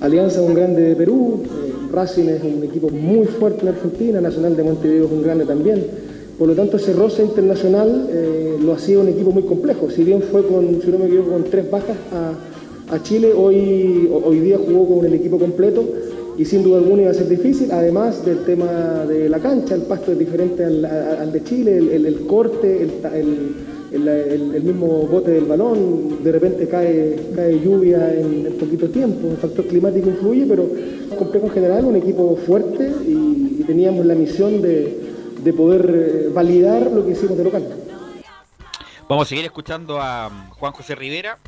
Alianza es un grande de Perú, eh, Racing es un equipo muy fuerte en Argentina, Nacional de Montevideo es un grande también. Por lo tanto, ese roce internacional eh, lo hacía un equipo muy complejo. Si bien fue con, si no me equivoco, con tres bajas a, a Chile, hoy, ho- hoy día jugó con el equipo completo y sin duda alguna iba a ser difícil, además del tema de la cancha, el pasto es diferente al, de Chile, el, corte, el, mismo bote del balón, de repente cae, cae lluvia en, poquito tiempo, el factor climático influye, pero complejo en general, un equipo fuerte y, teníamos la misión de, de poder eh, validar lo que hicimos de local. Vamos a seguir escuchando a um, Juan José Rivera,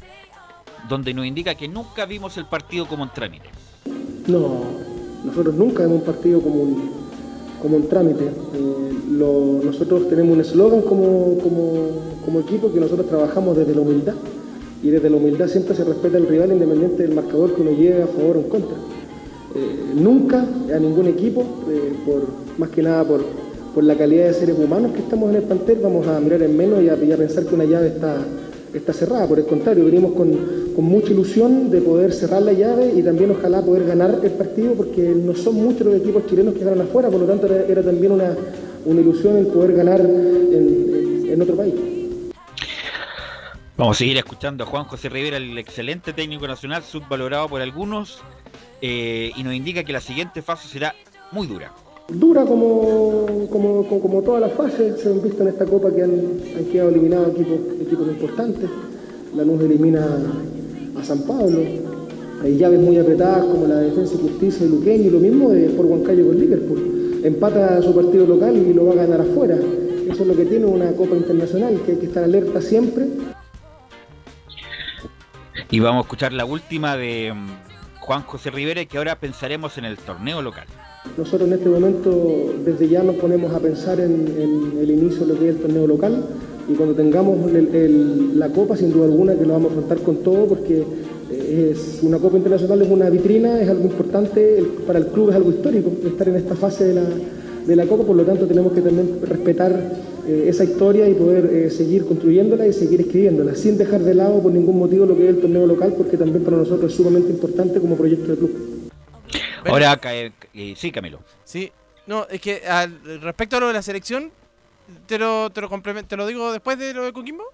donde nos indica que nunca vimos el partido como en trámite. No, nosotros nunca hemos partido como un, como un trámite. Eh, nosotros tenemos un eslogan como, como, como equipo que nosotros trabajamos desde la humildad. Y desde la humildad siempre se respeta al rival independiente del marcador que uno lleve a favor o en contra. Eh, nunca a ningún equipo, eh, por, más que nada por, por la calidad de seres humanos que estamos en el plantel, vamos a mirar en menos y a, y a pensar que una llave está, está cerrada. Por el contrario, venimos con, con mucha ilusión de poder cerrar la llave y también ojalá poder ganar el partido porque no son muchos los equipos chilenos que ganan afuera, por lo tanto era, era también una, una ilusión el poder ganar en, en- en otro país. Vamos a seguir escuchando a Juan José Rivera, el excelente técnico nacional, subvalorado por algunos, eh, y nos indica que la siguiente fase será muy dura. Dura como, como, como, como todas las fases, se han visto en esta copa que han, han quedado eliminados equipos, equipos importantes. Lanús elimina a San Pablo. Hay llaves muy apretadas como la de Defensa y Justicia y Luqueño y lo mismo de por Huancayo con Liverpool. Empata su partido local y lo va a ganar afuera. Eso es lo que tiene una copa internacional, que hay que estar alerta siempre. Y vamos a escuchar la última de mm, Juan José Rivera, que ahora pensaremos en el torneo local. Nosotros en este momento desde ya nos ponemos a pensar en, en el inicio de lo que es el torneo local y cuando tengamos el- el- la copa sin duda alguna que lo vamos a afrontar con todo porque es una copa internacional es una vitrina, es algo importante, el- para el club es algo histórico estar en esta fase de la, de la copa, por lo tanto tenemos que también respetar eh, esa historia y poder eh, seguir construyéndola y seguir escribiéndola sin dejar de lado por ningún motivo lo que es el torneo local porque también para nosotros es sumamente importante como proyecto de club. Ahora, cae- eh, sí, Camilo. Sí, no, es que al, respecto a lo de la selección, te lo, te lo complemento, te lo digo después de lo de Coquimbo.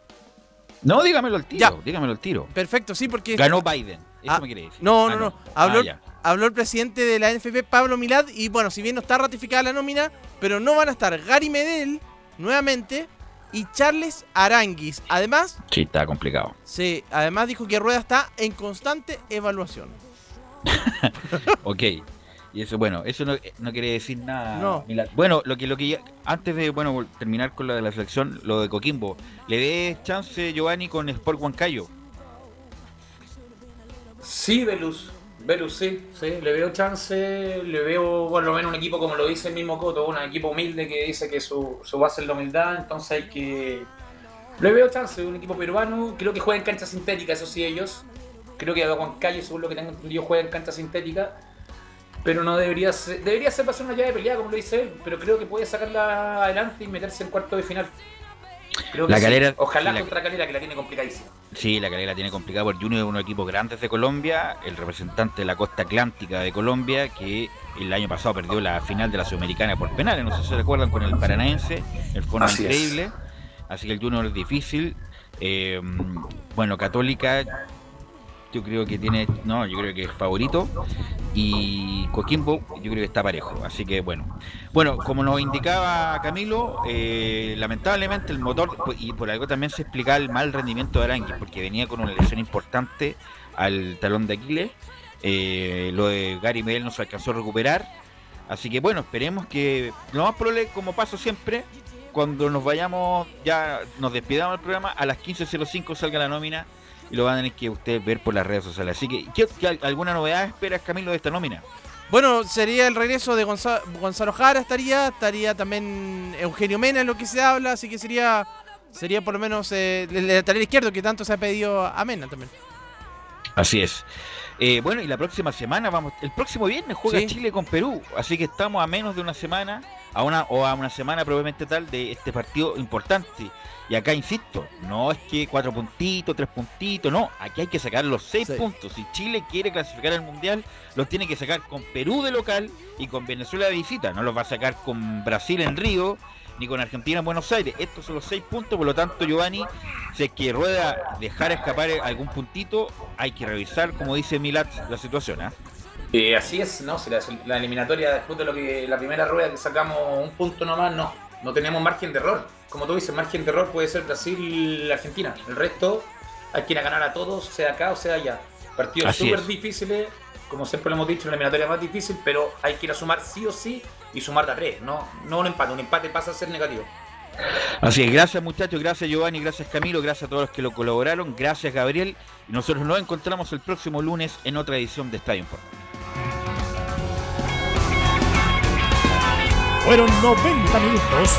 No, dígamelo al tiro, Ya. dígamelo al tiro. Perfecto, sí, porque. Ganó Biden, eso Ah, me quiere decir. No, Ah, no, no. Habló, Ah, ya. habló el presidente de la NFP, Pablo Milad, y bueno, si bien no está ratificada la nómina, pero no van a estar Gary Medel nuevamente y Charles Aranguis. Además, Sí, está complicado. sí, además dijo que Rueda está en constante evaluación. Ok. Y eso, bueno, eso no, no quiere decir nada. No. Bueno, lo que, lo que ya- antes de bueno terminar con lo de la selección, lo de Coquimbo, ¿le ve chance Giovanni con Sport Huancayo? Sí, Velus. Velus, sí, sí. Le veo chance, le veo por lo menos un equipo como lo dice el mismo Coto, un equipo humilde que dice que su, su base es la humildad, entonces hay que... Le veo chance, un equipo peruano, creo que juega en cancha sintética, eso sí ellos. Creo que Huancayo, según lo que tengo entendido, juega en cancha sintética. Pero no debería ser, debería ser para hacer una llave de pelea, como lo dice él, pero creo que puede sacarla adelante y meterse en cuarto de final. Creo que La sí. Calera- Ojalá la- contra Calera, que la tiene complicadísima. Sí, la calera tiene complicada porque Junior es uno de los equipos grandes de Colombia, el representante de la costa atlántica de Colombia, que el año pasado perdió la final de la Sudamericana por penales, no sé si se recuerdan con el Paranaense, el fondo Así es. increíble, así que el Junior es difícil. Eh, bueno, Católica, yo creo que tiene, no, yo creo que es favorito, y Coquimbo, yo creo que está parejo, así que bueno. Bueno, como nos indicaba Camilo, eh, lamentablemente el motor, y por algo también se explicaba el mal rendimiento de Aranguis, porque venía con una lesión importante al talón de Aquiles. Eh, lo de Gary Medel no se alcanzó a recuperar. Así que bueno, esperemos que lo más probable, como paso siempre, cuando nos vayamos, ya nos despidamos del programa, a las 15.05 salga la nómina y lo van a tener que ustedes ver por las redes sociales. Así que, ¿qué, qué- alguna novedad esperas, Camilo, de esta nómina? Bueno, sería el regreso de Gonza- Gonzalo Jara, estaría, estaría también Eugenio Mena en lo que se habla, así que sería sería por lo menos eh, el lateral izquierdo que tanto se ha pedido a Mena también. Así es. Eh, bueno, y la próxima semana vamos, el próximo viernes juega Sí. Chile con Perú, así que estamos a menos de una semana, a una o a una semana probablemente tal de este partido importante. Y acá insisto, no es que cuatro puntitos, tres puntitos, no, aquí hay que sacar los seis Sí. puntos. Si Chile quiere clasificar al mundial, los tiene que sacar con Perú de local y con Venezuela de visita. No los va a sacar con Brasil en Río ni con Argentina en Buenos Aires. Estos son los seis puntos, por lo tanto, Giovanni, si es que Rueda dejar escapar algún puntito, hay que revisar, como dice Milat, la situación. ¿ah? Eh, así es, ¿no? Si la, la eliminatoria, después de lo que la primera rueda que sacamos un punto nomás, no. No tenemos margen de error. Como tú dices, margen de error puede ser Brasil, Argentina. El resto hay que ir a ganar a todos, sea acá o sea allá. Partidos súper es. difíciles, como siempre lo hemos dicho, la eliminatoria más difícil, pero hay que ir a sumar sí o sí y sumar de a tres, no, no un empate. Un empate pasa a ser negativo. Así es, gracias muchachos, gracias Giovanni, gracias Camilo, gracias a todos los que lo colaboraron, gracias Gabriel. Y nosotros nos encontramos el próximo lunes en otra edición de Estadio Informe. Fueron 90 minutos